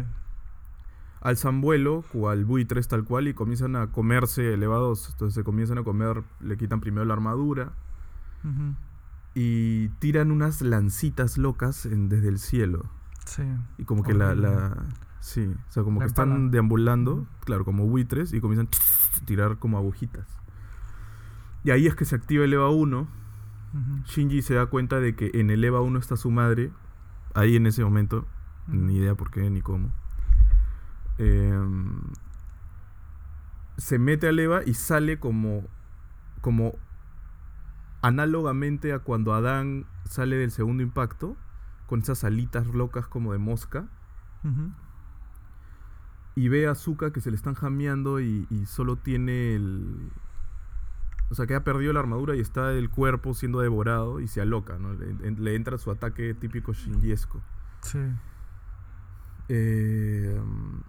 Alzan vuelo, cual buitres tal cual, y comienzan a comerse elevados. Entonces se comienzan a comer, le quitan primero la armadura. Y tiran unas lancitas locas desde el cielo. Sí. Y como que la, Sí, o sea, como que están deambulando, claro, como buitres, y comienzan a tirar como agujitas. Y ahí es que se activa el EVA 1. Shinji se da cuenta de que en el EVA 1 está su madre, ahí en ese momento, ni idea por qué ni cómo. Em, se mete al EVA y sale como, como análogamente a cuando Adán sale del segundo impacto, con esas alitas locas como de mosca. Y ve a Zuka que se le están jameando y, solo tiene el. O sea, que ha perdido la armadura y está el cuerpo siendo devorado y se aloca, ¿no? Le, entra su ataque típico shinjiesco. Sí. Eh,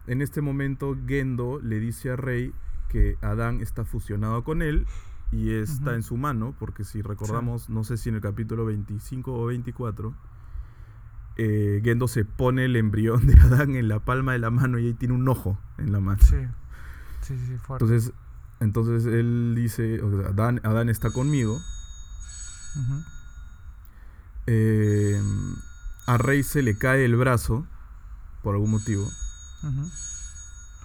en este momento, Gendo le dice a Rey que Adán está fusionado con él y está en su mano, porque si recordamos, no sé si en el capítulo 25 o 24, eh, Gendo se pone el embrión de Adán en la palma de la mano y ahí tiene un ojo en la mano. Sí, sí, sí, fuerte. Entonces, entonces él dice, Adán, Adán está conmigo. Eh, a Rey se le cae el brazo, por algún motivo.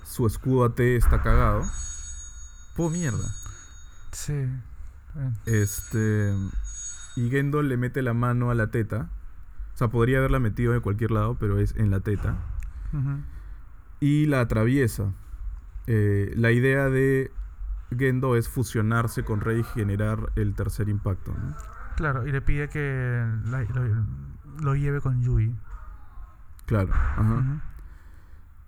Su escudo AT está cagado. ¡Po mierda! Sí. Este. Y Gendo le mete la mano a la teta. O sea, podría haberla metido de cualquier lado, pero es en la teta. Y la atraviesa. Eh, la idea de Gendo es fusionarse con Rey y generar el tercer impacto. Claro, y le pide que lo, lleve con Yui. Claro, ajá.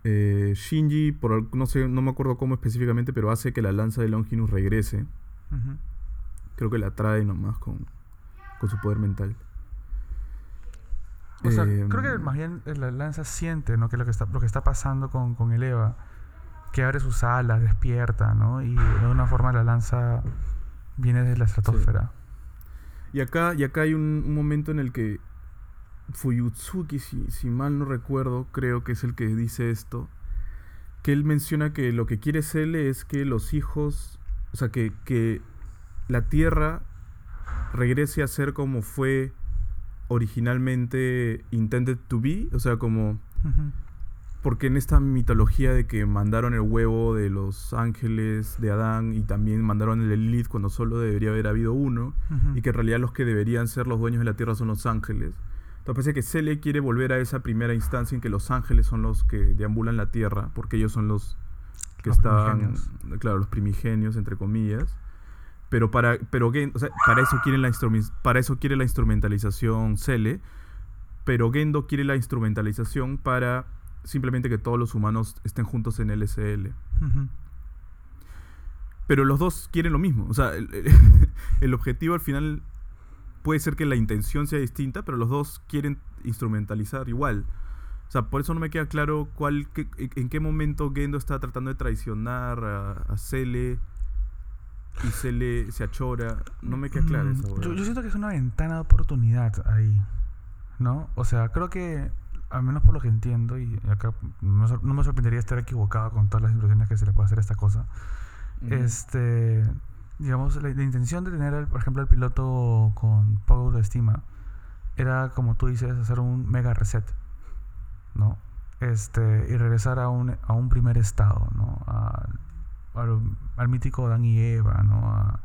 Eh, Shinji, por, no sé, no me acuerdo cómo específicamente, pero hace que la lanza de Longinus regrese. Creo que la trae nomás con, con su poder mental. O sea, creo que em, más bien la lanza siente, ¿no? Que lo que está, lo que está pasando con, con el Eva. Que abre sus alas, despierta, ¿no? Y de alguna forma la lanza viene de la estratosfera. Y acá, y acá hay un, momento en el que Fuyutsuki, si, si mal no recuerdo, creo que es el que dice esto. Que él menciona que lo que quiere Cele es que los hijos o sea, que, que la Tierra regrese a ser como fue originalmente intended to be, o sea, como... Porque en esta mitología de que mandaron el huevo de los ángeles de Adán y también mandaron el Lilith cuando solo debería haber habido uno, y que en realidad los que deberían ser los dueños de la tierra son los ángeles. Entonces parece que Cele quiere volver a esa primera instancia en que los ángeles son los que deambulan la tierra, porque ellos son los que estaban, claro, los primigenios, entre comillas. Pero para, pero para eso quiere la para eso quiere la instrumentalización Cele, pero Gendo quiere la instrumentalización para simplemente que todos los humanos estén juntos en LSL. Pero los dos quieren lo mismo. O sea, el, objetivo al final puede ser que la intención sea distinta, pero los dos quieren instrumentalizar igual. O sea, por eso no me queda claro cuál, en qué momento Gendo está tratando de traicionar a, a Cele y Cele se achora. No me queda claro eso. Mm, yo, yo, siento que es una ventana de oportunidad ahí. ¿No? O sea, creo que, al menos por lo que entiendo, y acá no, me sorprendería estar equivocado con todas las impresiones que se le puede hacer a esta cosa. Este. Digamos, la, intención de tener, por ejemplo, el piloto con poco de estima era, como tú dices, hacer un mega reset ¿no? Este, y regresar a un, a un primer estado, ¿no? al, mítico Adán y Eva, ¿no?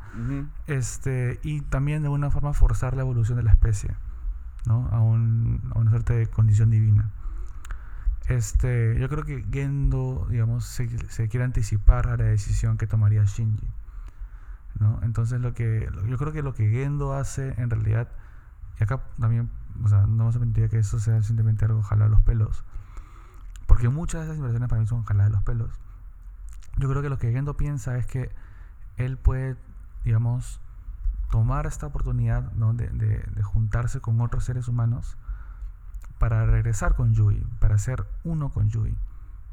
este, y también de alguna forma forzar la evolución de la especie, ¿no? A, un, a una suerte de condición divina. Este, yo creo que Gendo, digamos, se, se, quiere anticipar a la decisión que tomaría Shinji. ¿no? Entonces lo que yo creo que lo que Gendo hace en realidad, y acá también o sea, no me sorprendería que eso sea simplemente algo jalado de los pelos. Porque muchas de esas inversiones para mí son jaladas de los pelos. Yo creo que lo que Gendo piensa es que él puede, digamos, tomar esta oportunidad de, de, juntarse con otros seres humanos para regresar con Yui, para ser uno con Yui,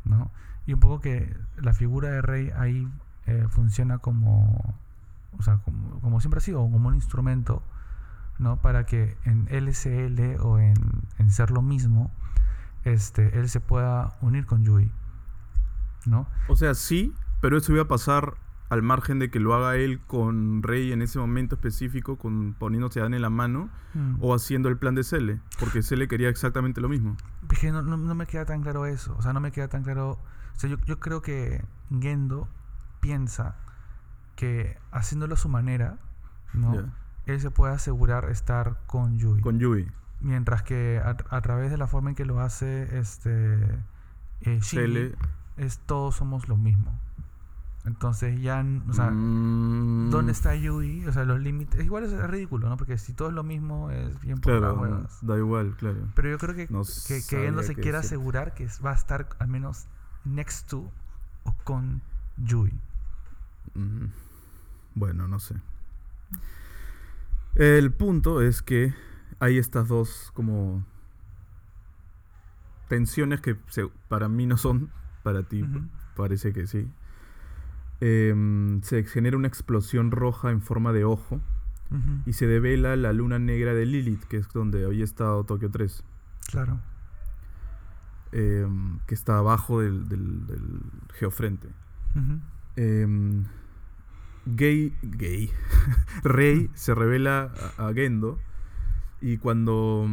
¿no? Y un poco que la figura de Rey ahí eh, funciona como, o sea, como, como, siempre ha sido, como un instrumento ¿no? Para que en LCL o en, ser lo mismo, este, él se pueda unir con Yui, ¿no? O sea, sí, pero eso iba a pasar al margen de que lo haga él con Rey en ese momento específico, con poniéndose a Dan en la mano, mm. o haciendo el plan de Cele, porque Cele quería exactamente lo mismo. No, no, me queda tan claro eso, o sea, no me queda tan claro, o sea, yo, yo creo que Gendo piensa que haciéndolo a su manera, ¿no? Él se puede asegurar estar con Yui. Con Yui. Mientras que a, través de la forma en que lo hace este eh, es todos somos lo mismo. Entonces ya, o sea, mm. ¿dónde está Yui? O sea, los límites. Igual es ridículo, ¿no? Porque si todo es lo mismo, es bien por claro, Da igual, claro. Pero yo creo que, que, que él no se quiere asegurar que va a estar al menos next to o con Yui. Mm. Bueno, no sé. El punto es que hay estas dos como tensiones que para mí no son, para ti parece que sí. Em, se genera una explosión roja en forma de ojo y se devela la luna negra de Lilith, que es donde hoy estado Tokio 3. Claro. Em, que está abajo del, geofrente. Gay, gay. Rey se revela a Gendo y cuando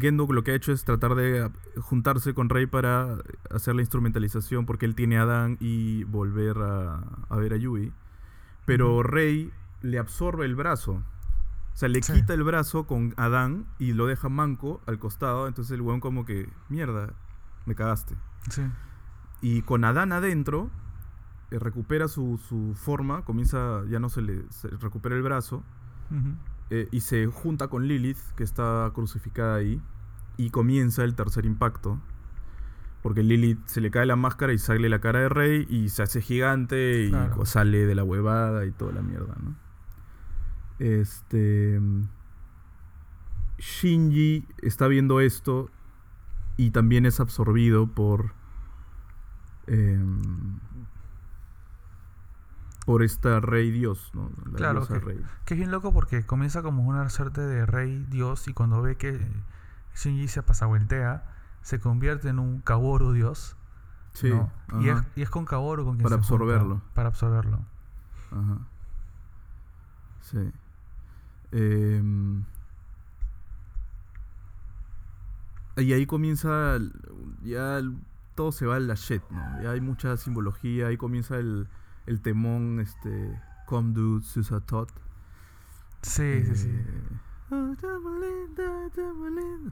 Gendo lo que ha hecho es tratar de juntarse con Rey para hacer la instrumentalización porque él tiene a Adán y volver a, ver a Yui. Pero Rey le absorbe el brazo. O sea, le quita el brazo con Adán y lo deja manco al costado. Entonces el weón como que, mierda, me cagaste. Y con Adán adentro, eh, recupera su, forma, comienza, ya no se le recupera el brazo. Eh, y se junta con Lilith, que está crucificada ahí, y comienza el tercer impacto. Porque Lilith se le cae la máscara y sale la cara de Rey y se hace gigante y sale de la huevada y toda la mierda, ¿no? Este. Shinji está viendo esto y también es absorbido por. Em, por esta rey dios, ¿no? claro, que, que, es bien loco porque comienza como una suerte de rey dios y cuando ve que Shinji se pasavueltea, se convierte en un Kaworu dios. Sí. Y, es, y, es, con Kaworu con quien Para absorberlo. para absorberlo. Ajá. Sí. Em, y ahí comienza, ya todo se va a la shit, ¿no? Ya hay mucha simbología, ahí comienza el el temón, este, Come Do Susatot. Sí, sí, sí. Eh,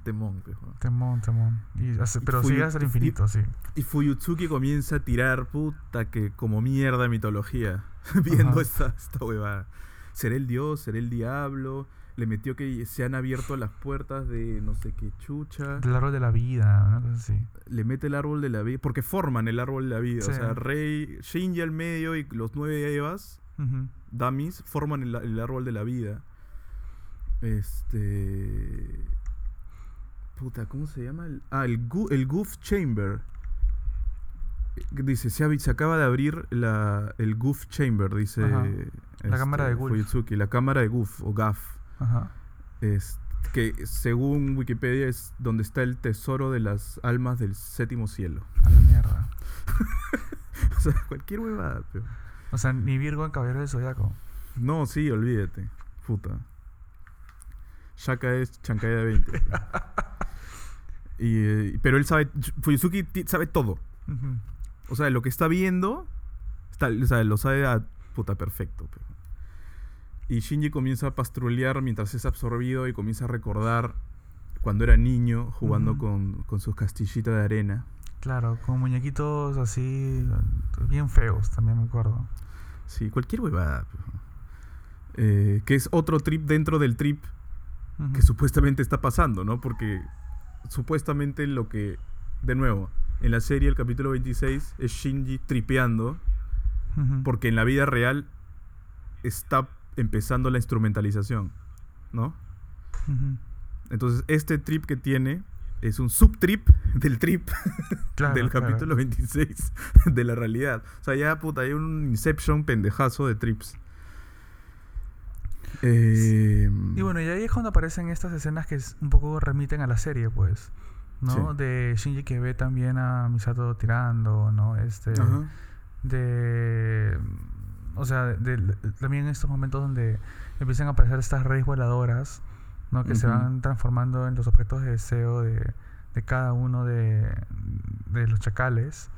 temón, Temón, temón. Y pero sigue hasta el infinito, sí. Y Fuyutsuki comienza a tirar, puta, que como mierda mitología, viendo esta, esta huevada. ¿Seré el dios? ¿Seré el diablo? Le metió que se han abierto las puertas de no sé qué chucha. El árbol de la vida, una cosa así. Le mete el árbol de la vida, porque forman el árbol de la vida. O sea, Rey, Shinji al medio y los nueve Evas, Dummies, forman el, árbol de la vida. Este. Puta, ¿cómo se llama? ah, el, el Goof Chamber. Dice, se, se acaba de abrir la, el Goof Chamber, dice. la cámara de este, Goof. la cámara de Goof o Gaff. Ajá. Es, que según Wikipedia es donde está el tesoro de las almas del séptimo cielo. A la mierda. o sea, cualquier huevada, pero. O sea, ni Virgo en Caballero del Zodiaco. No, sí, olvídate. Puta. Shaka es Chancaya de 20. y, eh, pero él sabe. Fuyusuki sabe todo. O sea, lo que está viendo. Está, o sea, lo sabe a puta perfecto. Pero. Y Shinji comienza a pastrulear mientras es absorbido y comienza a recordar cuando era niño jugando con, sus castillitas de arena. Claro, con muñequitos así bien feos, también me acuerdo. Sí, cualquier huevada. Eh, que es otro trip dentro del trip que supuestamente está pasando, ¿no? Porque supuestamente lo que, de nuevo, en la serie el capítulo 26 es Shinji tripeando, porque en la vida real está empezando la instrumentalización, ¿no? Entonces, este trip que tiene es un subtrip del trip del capítulo 26 de la realidad. O sea, ya puta, hay un Inception pendejazo de trips. Eh, y bueno, y ahí es cuando aparecen estas escenas que un poco remiten a la serie, pues. ¿No? De Shinji que ve también a Misato tirando, ¿no? Este. De o sea, también en estos momentos donde empiezan a aparecer estas redes voladoras, ¿no? Que se van transformando en los objetos de deseo de, cada uno de, los chacales,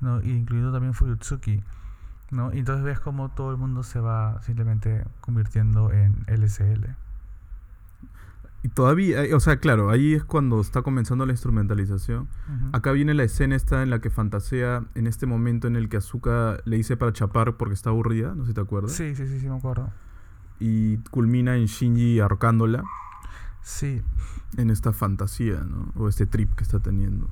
¿no? incluyendo también Fuyutsuki, ¿no? Y entonces ves cómo todo el mundo se va simplemente convirtiendo en LSL. Y todavía, o sea, claro, ahí es cuando está comenzando la instrumentalización. Acá viene la escena esta en la que fantasea en este momento en el que Azuka le dice para chapar porque está aburrida, no sé si te acuerdas. Sí, sí, sí, sí, me acuerdo. Y culmina en Shinji ahorcándola. Sí. En esta fantasía, ¿no? O este trip que está teniendo.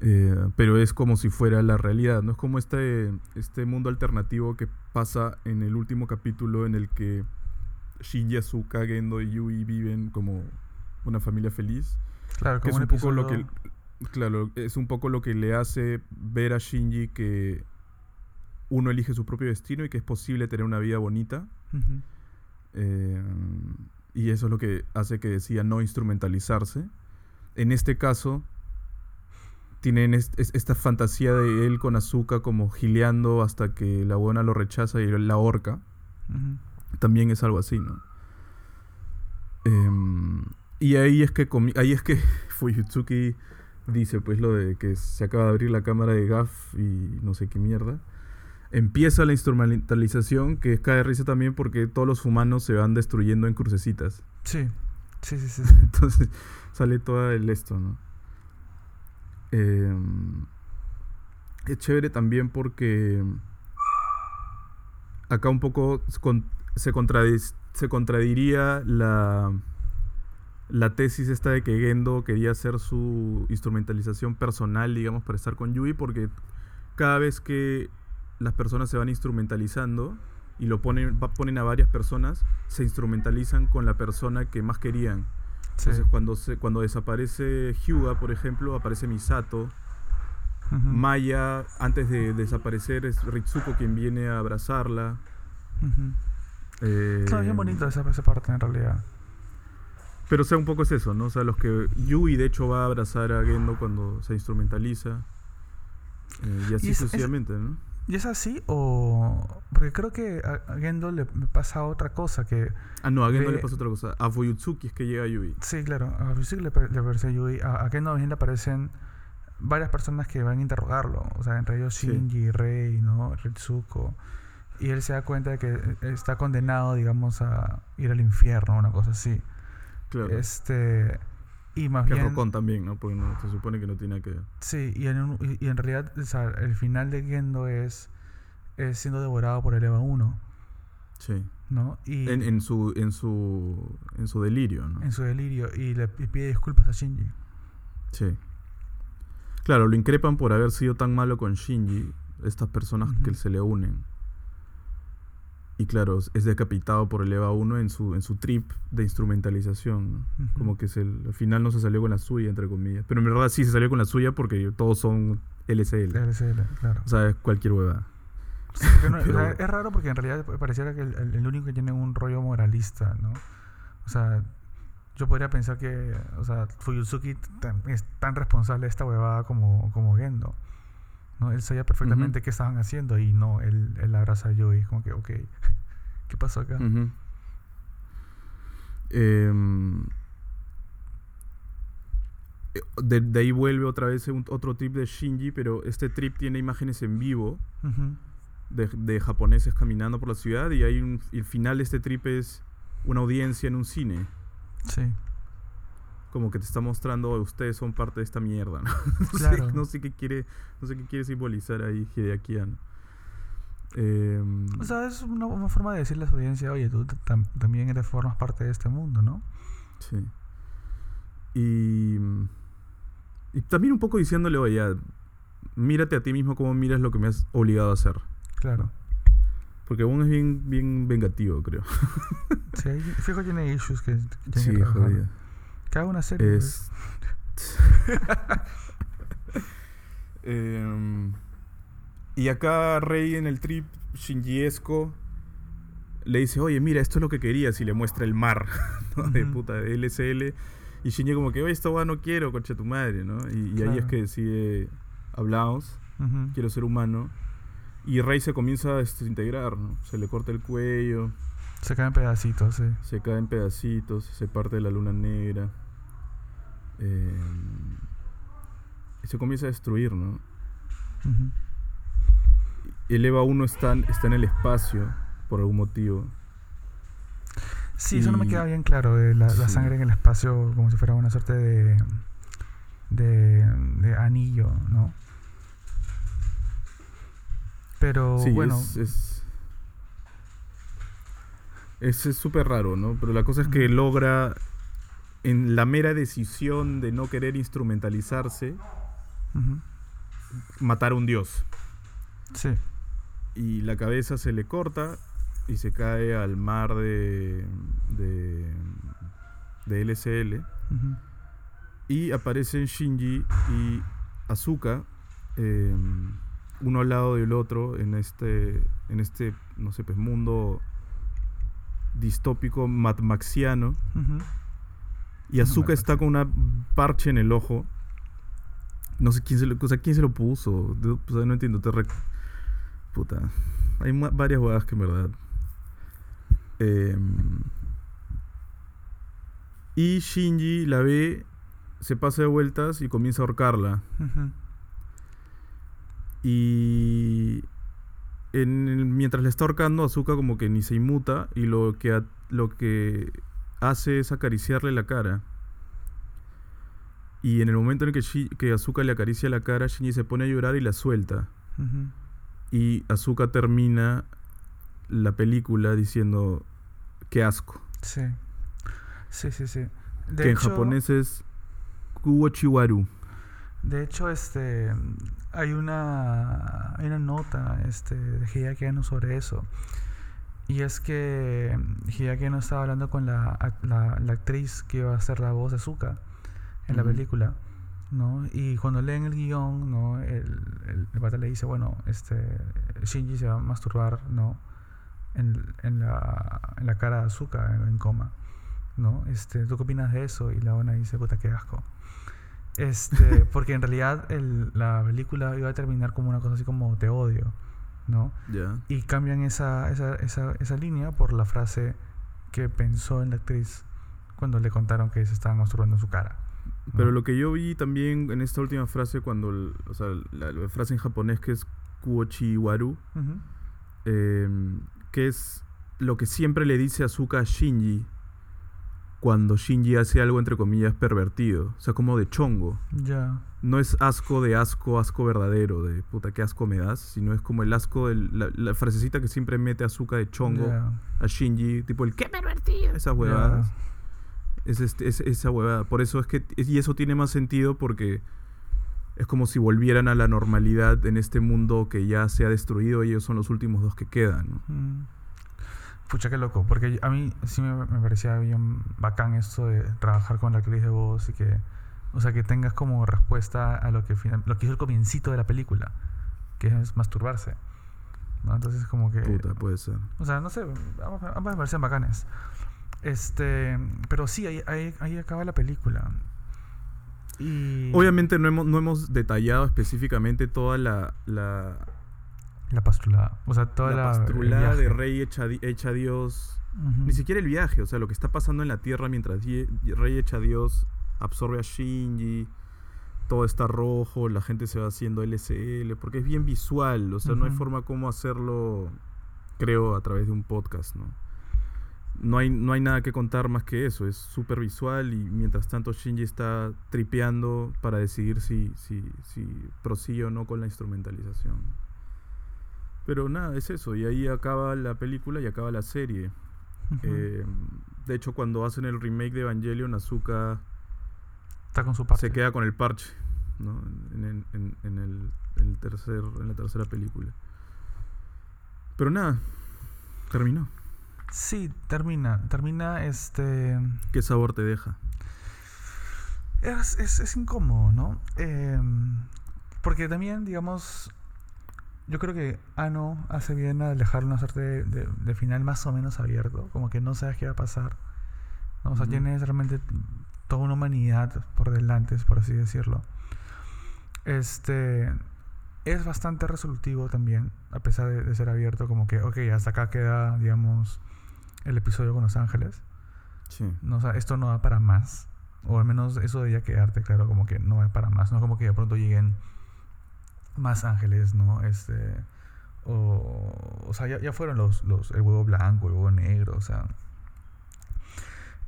Eh, pero es como si fuera la realidad, ¿no? Es como este, este mundo alternativo que pasa en el último capítulo en el que Shinji, Asuka, Gendo y Yui viven como una familia feliz. Claro, como es un, poco lo que claro, es un poco lo que le hace ver a Shinji que uno elige su propio destino y que es posible tener una vida bonita. Eh, y eso es lo que hace que decía no instrumentalizarse. En este caso, tienen esta fantasía de él con Azuka como gileando hasta que la buena lo rechaza y la horca también es algo así, ¿no? Em, y ahí es que ahí es que Fuyutsuki dice pues lo de que se acaba de abrir la cámara de GAF y no sé qué mierda. Empieza la instrumentalización que cae de risa también porque todos los humanos se van destruyendo en crucecitas. Sí, sí, sí, sí. Entonces sale todo el esto, ¿no? Em, es chévere también porque acá un poco se, se contradiría la, la tesis esta de que Gendo quería hacer su instrumentalización personal, digamos, para estar con Yui, porque cada vez que las personas se van instrumentalizando y lo ponen, ponen a varias personas, se instrumentalizan con la persona que más querían. Entonces, cuando, se, cuando desaparece Hyuga, por ejemplo, aparece Misato. Maya, antes de desaparecer, es Ritsuko quien viene a abrazarla. Eh, es bien bonito esa, parte en realidad. Pero o sea, un poco es eso, ¿no? O sea, los que Yui de hecho va a abrazar a Gendo cuando se instrumentaliza. Eh, y así sucesivamente, ¿no? ¿Y es así o...? Porque creo que a Gendo le pasa otra cosa que... Ah, no, a Gendo le pasa otra cosa. A Fuyutsuki es que llega Yui. Sí, claro. A Fuyutsuki le, le aparece Yui. A, Gendo bien le aparecen varias personas que van a interrogarlo. O sea, entre ellos Shinji, Rei, ¿no? Ritsuko y él se da cuenta de que está condenado, digamos, a ir al infierno, una cosa así. Claro. Este, y más que bien... Rocón también, ¿no? Porque se supone que no tiene que. Sí, y en, y en realidad el final de Gendo es, es siendo devorado por el Eva 1. Sí. ¿No? Y en, en, su, en, su, en su delirio, ¿no? En su delirio. Y le pide disculpas a Shinji. Sí. Claro, lo increpan por haber sido tan malo con Shinji, estas personas que se le unen. Y claro, es decapitado por el EVA 1 en su, en su trip de instrumentalización. Como que al final no se salió con la suya, entre comillas. Pero en verdad sí se salió con la suya porque todos son LSL. LSL, claro. O sea, es cualquier hueva. es raro porque en realidad pareciera que el, único que tiene un rollo moralista, ¿no? O sea, yo podría pensar que, o sea, Fuyutsuki es tan responsable de esta huevada como, como Gendo. ¿no? Él sabía perfectamente qué estaban haciendo y no, él, él abraza a Joey, como que, ok, ¿qué pasó acá? Em, de, ahí vuelve otra vez otro trip de Shinji, pero este trip tiene imágenes en vivo de, de, japoneses caminando por la ciudad y hay un, el final de este trip es una audiencia en un cine. Sí como que te está mostrando ustedes son parte de esta mierda, ¿no? no, sé, qué quiere, no sé qué quiere simbolizar ahí Hideaki em, o sea, es una, forma de decirle a su audiencia, oye, tú también eres, formas parte de este mundo, ¿no? Sí. Y, y también un poco diciéndole, oye, mírate a ti mismo como miras lo que me has obligado a hacer. Claro. Porque uno es bien, bien vengativo, creo. sí, fijo tiene issues que, que sí. Que haga una serie. Es... Em, y acá Rey en el trip Shinjiesco le dice, oye, mira, esto es lo que querías y le muestra el mar de puta de LSL. Y Shinji como que, oye, esto va, no quiero, coche tu madre, ¿no? Y, ahí es que decide, hablamos, quiero ser humano. Y Rey se comienza a desintegrar, ¿no? Se le corta el cuello. Se cae en pedacitos, sí. Se cae en pedacitos, se parte de la luna negra. Eh, y se comienza a destruir, ¿no? El EVA 1 está, está en el espacio por algún motivo. Sí, eso no me queda bien claro, de la, sangre en el espacio como si fuera una suerte de, de, anillo, ¿no? Pero bueno... Es, es súper raro, ¿no? Pero la cosa es que logra, en la mera decisión de no querer instrumentalizarse, matar a un dios. Sí. Y la cabeza se le corta y se cae al mar de, de, de LSL. Y aparecen Shinji y Asuka, em, uno al lado del otro, en este, en este no sé, pues mundo distópico matmaxiano. Y Asuka está con una parche en el ojo. No sé quién se lo, ¿quién se lo puso. no entiendo. Te Puta. Hay varias jugadas que en verdad Em, y Shinji la ve, se pasa de vueltas y comienza a ahorcarla. Y mientras le está ahorcando, Azuka como que ni se inmuta y lo que, lo que hace es acariciarle la cara. Y en el momento en que, que Azuka le acaricia la cara, Shinji se pone a llorar y la suelta. Y Azuka termina la película diciendo, Qué asco. Sí. Sí, sí, sí. que en japonés es Kuochiwaru. De hecho, este hay una hay una nota este de Hideaki sobre eso. Y es que Hideaki Anno estaba hablando con la, la, actriz que iba a hacer la voz de Zuka en la película. ¿No? Y cuando leen el guion, ¿no? El, el, el pata le dice, bueno, este, Shinji se va a masturbar, ¿no? en, en, la, en la cara de azúcar en, coma. ¿no? Este, ¿Tú qué opinas de eso? Y la ona dice, puta, qué asco. Este, porque en realidad el, la película iba a terminar como una cosa así como te odio, ¿no? Y cambian esa, esa, esa, esa, línea por la frase que pensó en la actriz cuando le contaron que se estaban masturbando en su cara. Pero lo que yo vi también en esta última frase, cuando, o sea, la, frase en japonés que es kuochiwaru, eh, que es lo que siempre le dice Azuka a Shinji cuando Shinji hace algo entre comillas pervertido, o sea, como de chongo. Ya. No es asco de asco, asco verdadero, de puta qué asco me das, sino es como el asco, de la, frasecita que siempre mete Azuka de chongo a Shinji, tipo el qué pervertido, esas huevadas. Es, este, es, esa huevada. Por eso es que, y eso tiene más sentido porque es como si volvieran a la normalidad en este mundo que ya se ha destruido y ellos son los últimos dos que quedan. ¿no? Mm. Pucha, qué loco, porque a mí sí me, parecía bien bacán esto de trabajar con la actriz de voz y que, o sea, que tengas como respuesta a lo que, lo que hizo el comiencito de la película, que es masturbarse. ¿no? Entonces, como que. Puta, puede ser. O sea, no sé, ambas me parecen bacanes. Este, pero sí, ahí, ahí, ahí acaba la película. Obviamente no hemos, no hemos detallado específicamente toda la... La, la pastrulada. O sea, toda la... pastrulada de Rey hecha, hecha Dios. Ni siquiera el viaje, o sea, lo que está pasando en la Tierra mientras Rey hecha Dios absorbe a Shinji. Todo está rojo, la gente se va haciendo LSL, porque es bien visual, o sea, no hay forma como hacerlo, creo, a través de un podcast, ¿no? No hay, no hay nada que contar más que eso, es súper visual y mientras tanto Shinji está tripeando para decidir si, si, si prosigue o no con la instrumentalización. Pero nada, es eso, y ahí acaba la película y acaba la serie. Eh, de hecho, cuando hacen el remake de Evangelion, Azuka está con su se queda con el parche ¿no? en, en, en, el, el tercer, en la tercera película. Pero nada, terminó. Sí, termina. Termina este. ¿Qué sabor te deja? Es, es, incómodo, ¿no? Em, porque también, digamos. Yo creo que Ano hace bien a dejar una suerte de, final más o menos abierto. Como que no sabes qué va a pasar. O sea, tienes realmente toda una humanidad por delante, por así decirlo. Este es bastante resolutivo también, a pesar de, de, ser abierto, como que, ok, hasta acá queda, digamos, el episodio con Los Ángeles. Sí. No, o esto no va para más. O al menos eso debería quedarte claro, como que no va para más. No como que de pronto lleguen más ángeles, ¿no? Este. O, o sea, ya, fueron los, los, el huevo blanco, el huevo negro, o sea.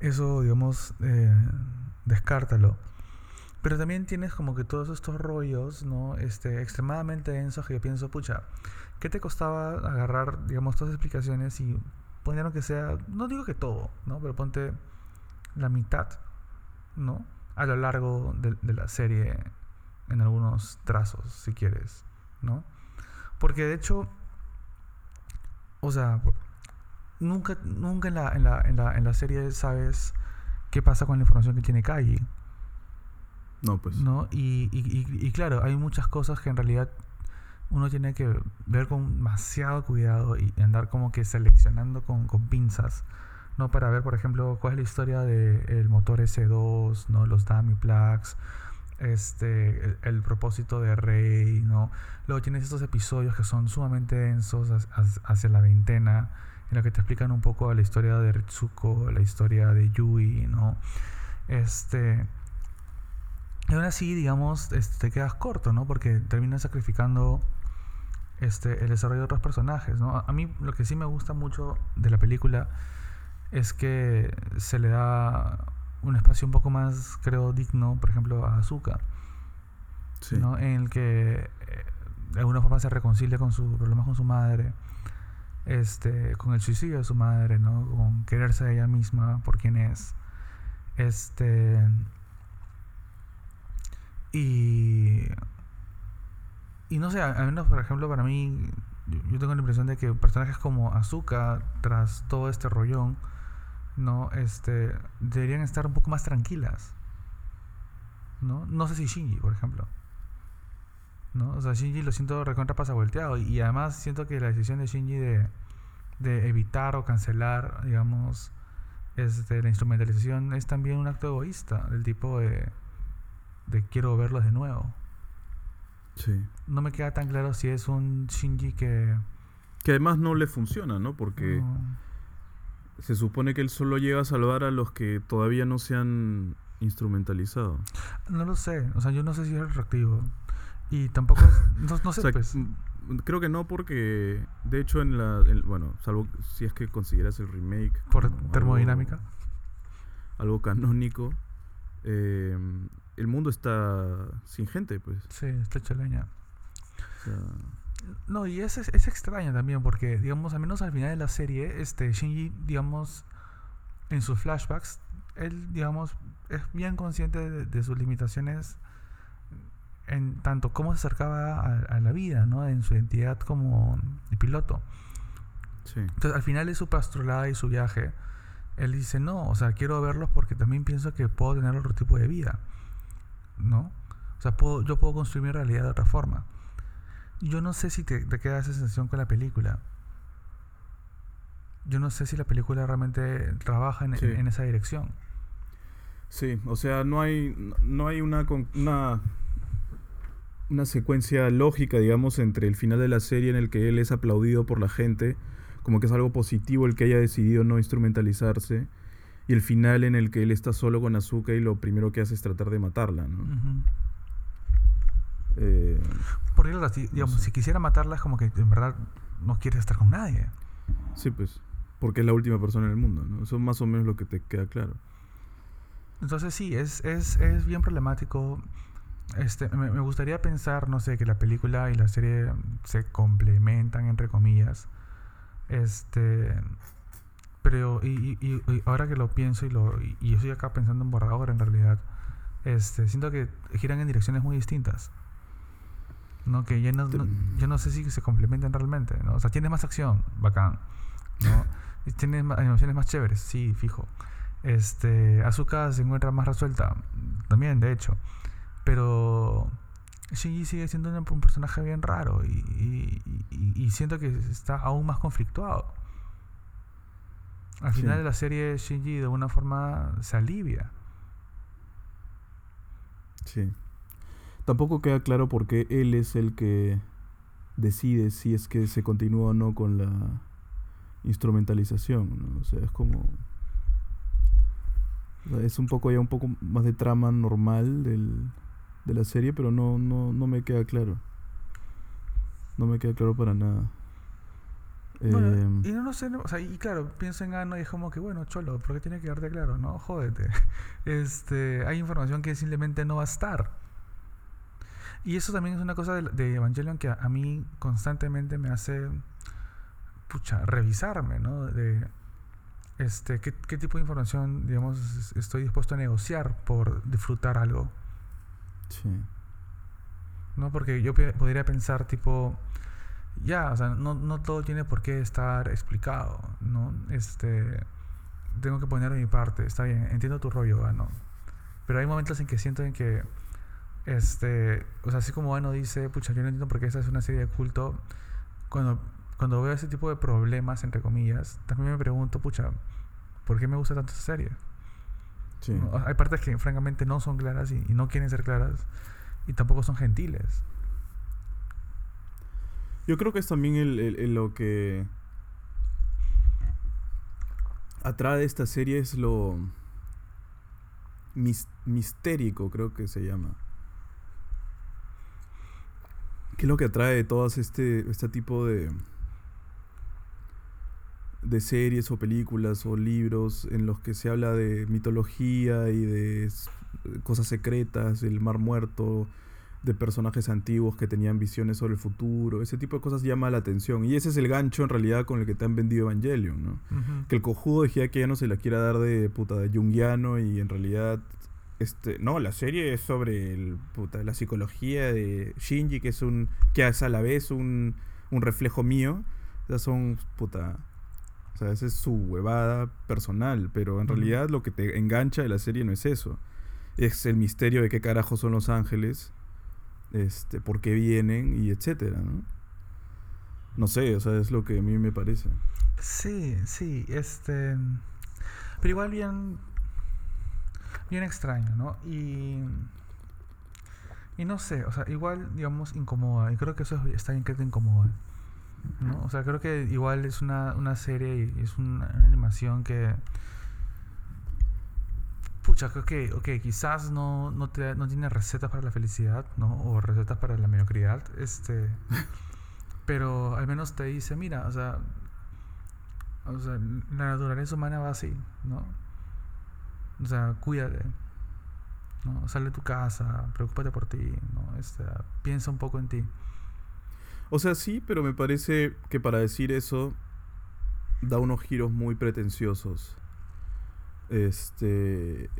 eso, digamos, eh, descártalo. Pero también tienes como que todos estos rollos, ¿no? Este, extremadamente densos que yo pienso, pucha, ¿qué te costaba agarrar, digamos, todas las explicaciones y poner que sea, no digo que todo, ¿no? Pero ponte la mitad, ¿no? A lo largo de, de la serie en algunos trazos, si quieres, ¿no? Porque de hecho, o sea, nunca, nunca en, la, en, la, en, la, en la serie sabes qué pasa con la información que tiene Kai. No, pues. ¿no? Y, y, y, claro, hay muchas cosas que en realidad uno tiene que ver con demasiado cuidado y andar como que seleccionando con, con pinzas, ¿no? Para ver, por ejemplo, cuál es la historia del motor S2, ¿no? Los dummy plugs, este, el, propósito de Rey, ¿no? Luego tienes estos episodios que son sumamente densos hacia la veintena, en los que te explican un poco la historia de Ritsuko, la historia de Yui, ¿no? Este... Y aún así, digamos, este, te quedas corto, ¿no? Porque terminas sacrificando este, el desarrollo de otros personajes, ¿no? A mí lo que sí me gusta mucho de la película es que se le da un espacio un poco más, creo, digno, por ejemplo, a Azuka. ¿no? En el que eh, de alguna forma se reconcilia con sus problemas con su madre, este, con el suicidio de su madre, ¿no? Con quererse a ella misma por quien es. Este. Y. Y no sé, al menos por ejemplo para mí, yo tengo la impresión de que personajes como Azuka, tras todo este rollón, ¿no? Este, deberían estar un poco más tranquilas. ¿No? No sé si Shinji, por ejemplo. ¿No? O sea, Shinji lo siento recontra pasa volteado. Y además siento que la decisión de Shinji de, de evitar o cancelar, digamos, este, la instrumentalización es también un acto egoísta, del tipo de, de quiero verlos de nuevo. Sí. No me queda tan claro si es un Shinji que... Que además no le funciona, ¿no? Porque se supone que él solo llega a salvar a los que todavía no se han instrumentalizado. No lo sé, o sea, yo no sé si es reactivo. Y tampoco, no, sé, pues. Creo que no porque, de hecho, en la, bueno, salvo si es que consideras el remake. Por termodinámica. Algo, canónico. Eh, el mundo está sin gente, pues. Sí, está hecho leña. O sea, no, y es, es, extraño también porque, digamos, al menos al final de la serie, este Shinji, digamos, en sus flashbacks, él, digamos, es bien consciente de, sus limitaciones en tanto cómo se acercaba a, la vida, ¿no? En su identidad como piloto. Sí. Entonces, al final de su pastrolada y su viaje, él dice, no, o sea, quiero verlos porque también pienso que puedo tener otro tipo de vida, ¿no? O sea, puedo, yo puedo construir mi realidad de otra forma yo no sé si te, queda esa sensación con la película. Yo no sé si la película realmente trabaja en, esa dirección. Sí, o sea, no hay, no hay una, una, una secuencia lógica, digamos, entre el final de la serie en el que él es aplaudido por la gente, como que es algo positivo el que haya decidido no instrumentalizarse, y el final en el que él está solo con Azuka y lo primero que hace es tratar de matarla, ¿no? Eh, Porque, digamos, si quisiera matarla es como que en verdad no quiere estar con nadie. Sí, pues. Porque es la última persona en el mundo, ¿no? Eso es más o menos lo que te queda claro. Entonces sí, es, es, es bien problemático. Este, me, me, gustaría pensar, no sé, que la película y la serie se complementan, entre comillas. Este. Pero, y, y, y ahora que lo pienso y, lo, y, y estoy acá pensando en borrador en realidad, este, siento que giran en direcciones muy distintas. ¿no? Que ya no, yo no sé si se complementan realmente, ¿no? O sea, tienes más acción, bacán, ¿no? tienes animaciones más chéveres, sí, fijo. Este, Azuka se encuentra más resuelta, también, de hecho. Pero Shinji sigue siendo un, personaje bien raro y, y, siento que está aún más conflictuado. Al final de la serie, Shinji de alguna forma se alivia. Sí. Tampoco queda claro por qué él es el que decide si es que se continúa o no con la instrumentalización. O sea, es como... es un poco ya un poco más de trama normal del, de la serie, pero no, no, no me queda claro. No me queda claro para nada. Em, y no, sé, o sea, y claro, pienso en Ano y es como que, bueno, cholo, porque tiene que darte claro, ¿no? Jódete. Este, hay información que simplemente no va a estar. Y eso también es una cosa de, Evangelion que a, mí constantemente me hace, pucha, revisarme, ¿no? De, este, ¿qué, ¿qué, tipo de información, digamos, estoy dispuesto a negociar por disfrutar algo. Sí. ¿No? Porque yo podría pensar, tipo, ya, o sea, no, no todo tiene por qué estar explicado, ¿no? Este, tengo que poner de mi parte, está bien, entiendo tu rollo, ¿no? Pero hay momentos en que siento en que, este, o sea, así como Ano dice, pucha, yo no entiendo por qué esta es una serie de culto, cuando, cuando veo ese tipo de problemas, entre comillas, también me pregunto, pucha, ¿por qué me gusta tanto esa serie? Sí. Hay partes que francamente no son claras y, y no quieren ser claras y tampoco son gentiles. Yo creo que es también lo que atrae de esta serie es lo mistérico, creo que se llama. ¿Qué es lo que atrae de todas este, este tipo de, de series o películas o libros en los que se habla de mitología y de cosas secretas, el mar muerto, de personajes antiguos que tenían visiones sobre el futuro, ese tipo de cosas llama la atención. Y ese es el gancho en realidad con el que te han vendido Evangelion, ¿no? Que el cojudo de que ya no se la quiera dar de puta de jungiano y en realidad este, no, la serie es sobre el, puta, la psicología de Shinji, que es un que es a la vez un, un reflejo mío. O sea, son puta o sea, esa es su huevada personal, pero en realidad lo que te engancha de la serie no es eso. Es el misterio de qué carajo son los ángeles este, por qué vienen y etcétera, ¿no? No sé, o sea, es lo que a mí me parece. Sí, sí, este... Pero igual bien... Bien extraño, ¿no? Y... Y no sé, o sea, igual, digamos, incomoda. Y creo que eso está bien que te incomoda. ¿no? O sea, creo que igual es una, una serie y es una animación que pucha, creo que, ok, quizás no, no, te, no tiene recetas para la felicidad, ¿no? O recetas para la mediocridad, este... pero al menos te dice, mira, o sea, o sea, la naturaleza humana va así, ¿no? O sea, cuídate, ¿no? Sale de tu casa, preocúpate por ti, ¿no? Este, piensa un poco en ti. O sea, sí, pero me parece que para decir eso da unos giros muy pretenciosos. Este.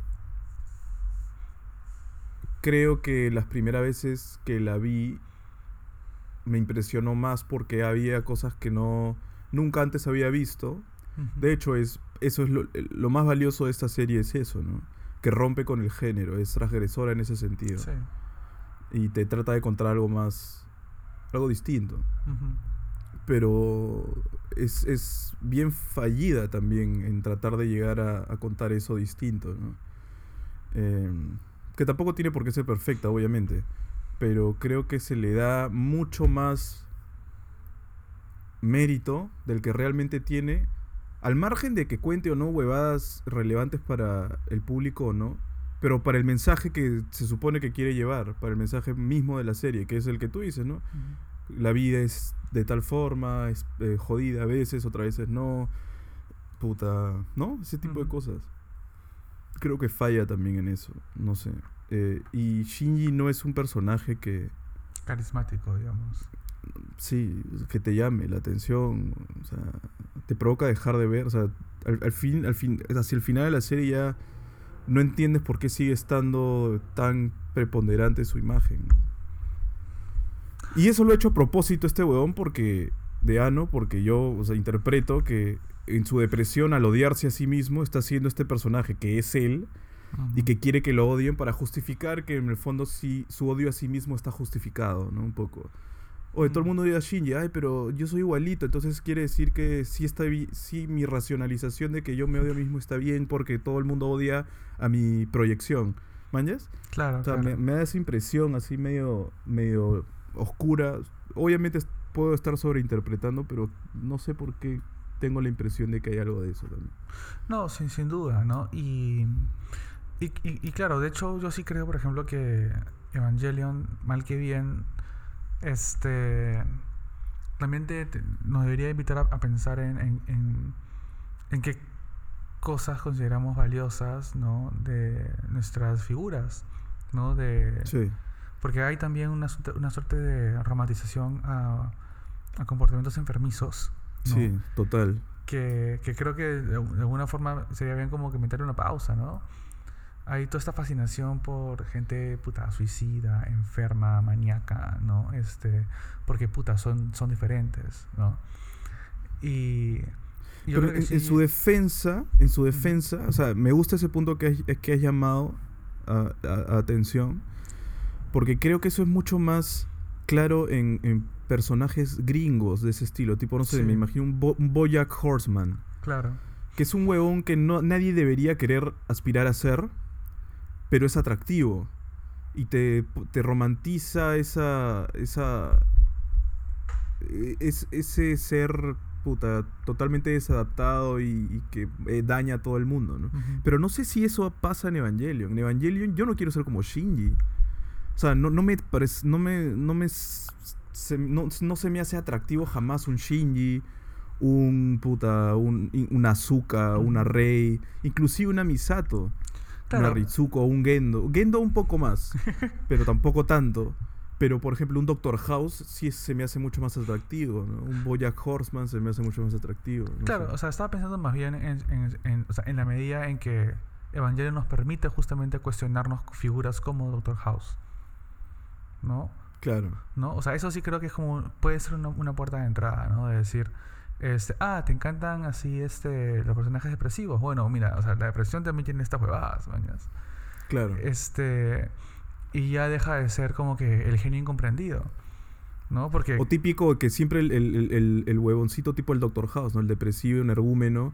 Creo que las primeras veces que la vi me impresionó más porque había cosas que no nunca antes había visto. De hecho, es, eso es lo, lo, más valioso de esta serie, es eso, ¿no? Que rompe con el género, es transgresora en ese sentido. Y te trata de contar algo más, algo distinto pero es, bien fallida también en tratar de llegar a, contar eso distinto, em, que tampoco tiene por qué ser perfecta, obviamente, pero creo que se le da mucho más mérito del que realmente tiene, al margen de que cuente o no huevadas relevantes para el público o no, pero para el mensaje que se supone que quiere llevar, para el mensaje mismo de la serie, que es el que tú dices, ¿no? La vida es de tal forma, es eh, jodida a veces, otras veces no. Puta, ¿no? Ese tipo de cosas. Creo que falla también en eso, no sé. Eh, y Shinji no es un personaje que... Carismático, digamos. Sí, que te llame la atención, o sea, te provoca dejar de ver, o sea, al, fin, al fin, hacia el final de la serie ya no entiendes por qué sigue estando tan preponderante su imagen. Y eso lo he hecho a propósito este huevón porque de Ano, porque yo, o sea, interpreto que en su depresión al odiarse a sí mismo está siendo este personaje que es él y que quiere que lo odien para justificar que en el fondo sí su odio a sí mismo está justificado, ¿no? Un poco. Oye, todo el mundo odia a Shinji, ay, pero yo soy igualito, entonces quiere decir que sí está sí mi racionalización de que yo me odio a mí mismo está bien porque todo el mundo odia a mi proyección. ¿Mañas? Claro. O sea, Me, me, da esa impresión así medio, medio oscura. Obviamente puedo estar sobreinterpretando, pero no sé por qué tengo la impresión de que hay algo de eso también. No, sin, sin duda, ¿no? Y, y, y, claro, de hecho yo sí creo, por ejemplo, que Evangelion, mal que bien, este también nos debería invitar a, pensar en, en, en, qué cosas consideramos valiosas, ¿no? De nuestras figuras, ¿no? De, sí. Porque hay también una, una suerte de romantización a, a comportamientos enfermizos. Sí, total. Que, que, creo que de, alguna forma sería bien como que meter una pausa, ¿no? Hay toda esta fascinación por gente puta suicida, enferma, maníaca, ¿no? Este, porque puta son, son diferentes, ¿no? Y Pero en, su defensa, en su defensa, o sea, me gusta ese punto que, has, que has llamado a, atención, porque creo que eso es mucho más claro en, en, personajes gringos de ese estilo, tipo, no sé, me imagino un, un Bojack Horseman. Claro. Que es un huevón que no, nadie debería querer aspirar a ser, pero es atractivo. Y te, te romantiza esa. esa. E, es, ese ser puta, totalmente desadaptado y, que eh, daña a todo el mundo, ¿no? Pero no sé si eso pasa en Evangelion. En Evangelion yo no quiero ser como Shinji. O sea, no, no me parece, no me, no me, no, no, se me hace atractivo jamás un Shinji, un puta, un, una Azuka, una Rei, inclusive una Misato. Una Ritsuko un Gendo. Gendo un poco más, pero tampoco tanto. Pero, por ejemplo, un Doctor House sí se me hace mucho más atractivo. Un Bojack Horseman se me hace mucho más atractivo. claro, o sea, estaba pensando más bien en, en, o sea, en la medida en que Evangelion nos permite justamente cuestionarnos figuras como Doctor House. ¿No? Claro. ¿No? O sea, eso sí creo que es como puede ser una, una puerta de entrada, ¿no? De decir, este, ah, te encantan así este los personajes depresivos. Bueno, mira, o sea, la depresión también tiene estas huevadas, mañas. Claro. Este, y ya deja de ser como que el genio incomprendido. ¿No? Porque... O típico que siempre el, el, el, huevoncito tipo el Doctor House, ¿no? El depresivo, un ergúmeno.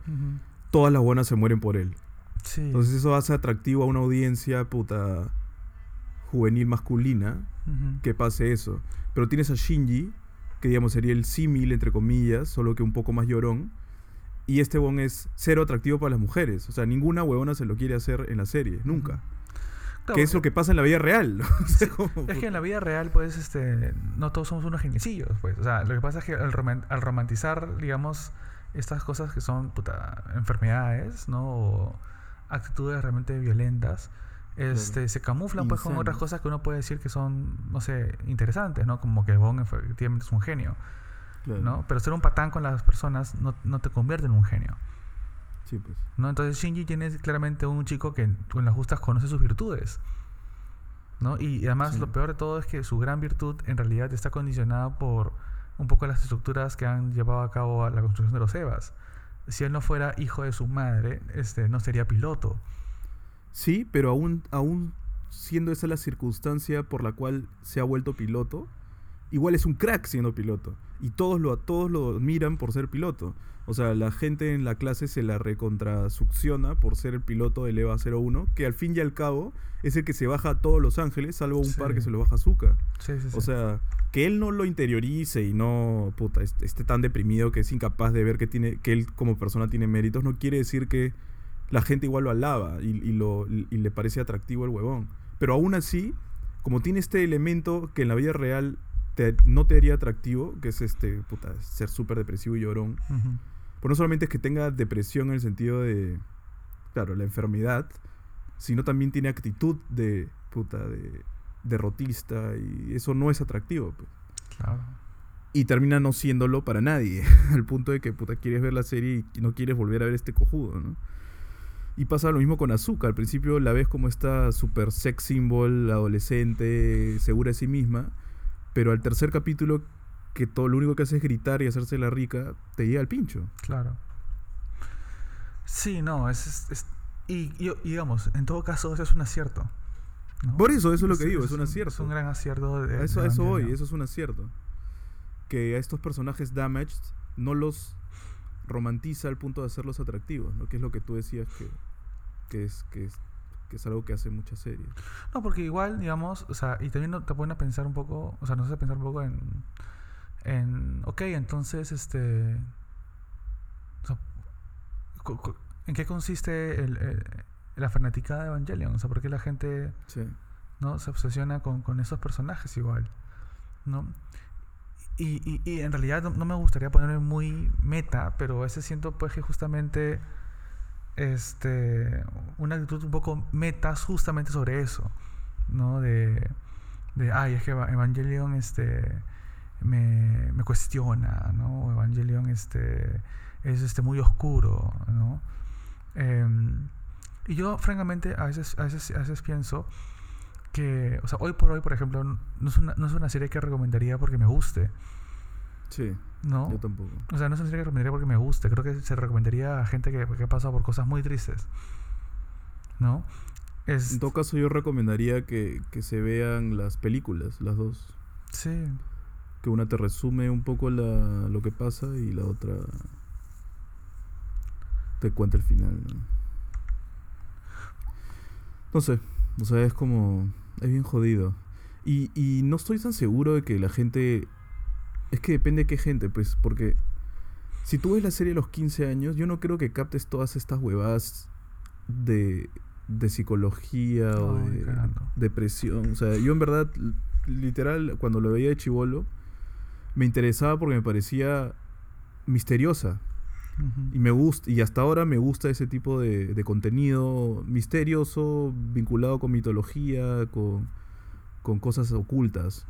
Todas las buenas se mueren por él. Sí. Entonces eso hace atractivo a una audiencia puta juvenil masculina que pase eso. Pero tienes a Shinji, que digamos sería el símil, entre comillas, solo que un poco más llorón. Y este bon es cero atractivo para las mujeres. O sea, ninguna huevona se lo quiere hacer en la serie, nunca. que es lo que pasa en la vida real. es que en la vida real, pues, este, no todos somos unos geniecillos, pues. O sea, lo que pasa es que al, romantizar, digamos, estas cosas que son puta, enfermedades, ¿no? O actitudes realmente violentas, este, se camuflan pues con otras cosas que uno puede decir que son, no sé, interesantes, ¿no? Como que Bond efectivamente es un genio, ¿no? Pero ser un patán con las personas no, no, te convierte en un genio. Sí, pues. ¿no? Entonces Shinji tiene claramente un chico que con las justas conoce sus virtudes. ¿no? Y, además lo peor de todo es que su gran virtud en realidad está condicionada por un poco las estructuras que han llevado a cabo a la construcción de los Evas. Si él no fuera hijo de su madre, este, no sería piloto. Sí, pero aún, aún siendo esa la circunstancia por la cual se ha vuelto piloto, igual es un crack siendo piloto. Y todos lo, todos lo admiran por ser piloto. O sea, la gente en la clase se la recontrasucciona por ser el piloto del EVA 01, que al fin y al cabo es el que se baja a todos Los Ángeles, salvo un par que se lo baja a Zuka. o sea, que él no lo interiorice y no puta, esté tan deprimido que es incapaz de ver que, tiene, que él como persona tiene méritos, no quiere decir que la gente igual lo alaba y, lo, y le parece atractivo el huevón. Pero aún así, como tiene este elemento que en la vida real no te haría atractivo, que es este, puta, ser súper depresivo y llorón. Pues no solamente es que tenga depresión en el sentido de, claro, la enfermedad, sino también tiene actitud de, puta, de derrotista y eso no es atractivo. Pues. Claro. Y termina no siéndolo para nadie, al punto de que, puta, quieres ver la serie y no quieres volver a ver este cojudo, ¿no? Y pasa lo mismo con Azúcar. Al principio la ves como esta super sex symbol, adolescente, segura de sí misma. Pero al tercer capítulo, que todo lo único que hace es gritar y hacerse la rica, te llega al pincho. Claro. Sí, no, es. y, digamos, en todo caso, eso es un acierto. Por eso, eso es lo que digo, es, un, acierto. Es un gran acierto. De, eso, eso hoy, eso es un acierto. Que a estos personajes damaged no los romantiza al punto de hacerlos atractivos, ¿no? Que es lo que tú decías que, que es, que es que es algo que hace muchas series. No, porque igual, digamos, o sea, y también te ponen a pensar un poco, o sea, nos hace pensar un poco en, en ok, entonces, este, ¿en qué consiste el, la fanaticada de Evangelion? O sea, ¿por qué la gente sí. ¿no? se obsesiona con, con esos personajes igual? ¿no? Y, y, en realidad no, me gustaría ponerme muy meta, pero a veces siento pues que justamente este, una actitud un poco metas justamente sobre eso, ¿no? De, de ay, es que Evangelion este, me, me cuestiona, ¿no? Evangelion este, es este, muy oscuro, ¿no? Em, y yo, francamente, a veces, a veces, a veces pienso que, o sea, hoy por hoy, por ejemplo, no es una, no es una serie que recomendaría porque me guste. Sí. ¿No? Yo tampoco. O sea, no es una serie que recomendaría porque me guste. Creo que se recomendaría a gente que, que ha pasado por cosas muy tristes. ¿No? Es... En todo caso, yo recomendaría que, que se vean las películas, las dos. Sí. Que una te resume un poco la, lo que pasa y la otra te cuenta el final. ¿no? no sé, o sea, es como es bien jodido. Y, y no estoy tan seguro de que la gente... Es que depende de qué gente, pues, porque si tú ves la serie a los 15 años, yo no creo que captes todas estas huevadas de, de psicología o de depresión. O sea, yo en verdad, literal, cuando lo veía de chivolo, me interesaba porque me parecía misteriosa. Y me gusta, y hasta ahora me gusta ese tipo de, de contenido misterioso, vinculado con mitología, con, con cosas ocultas.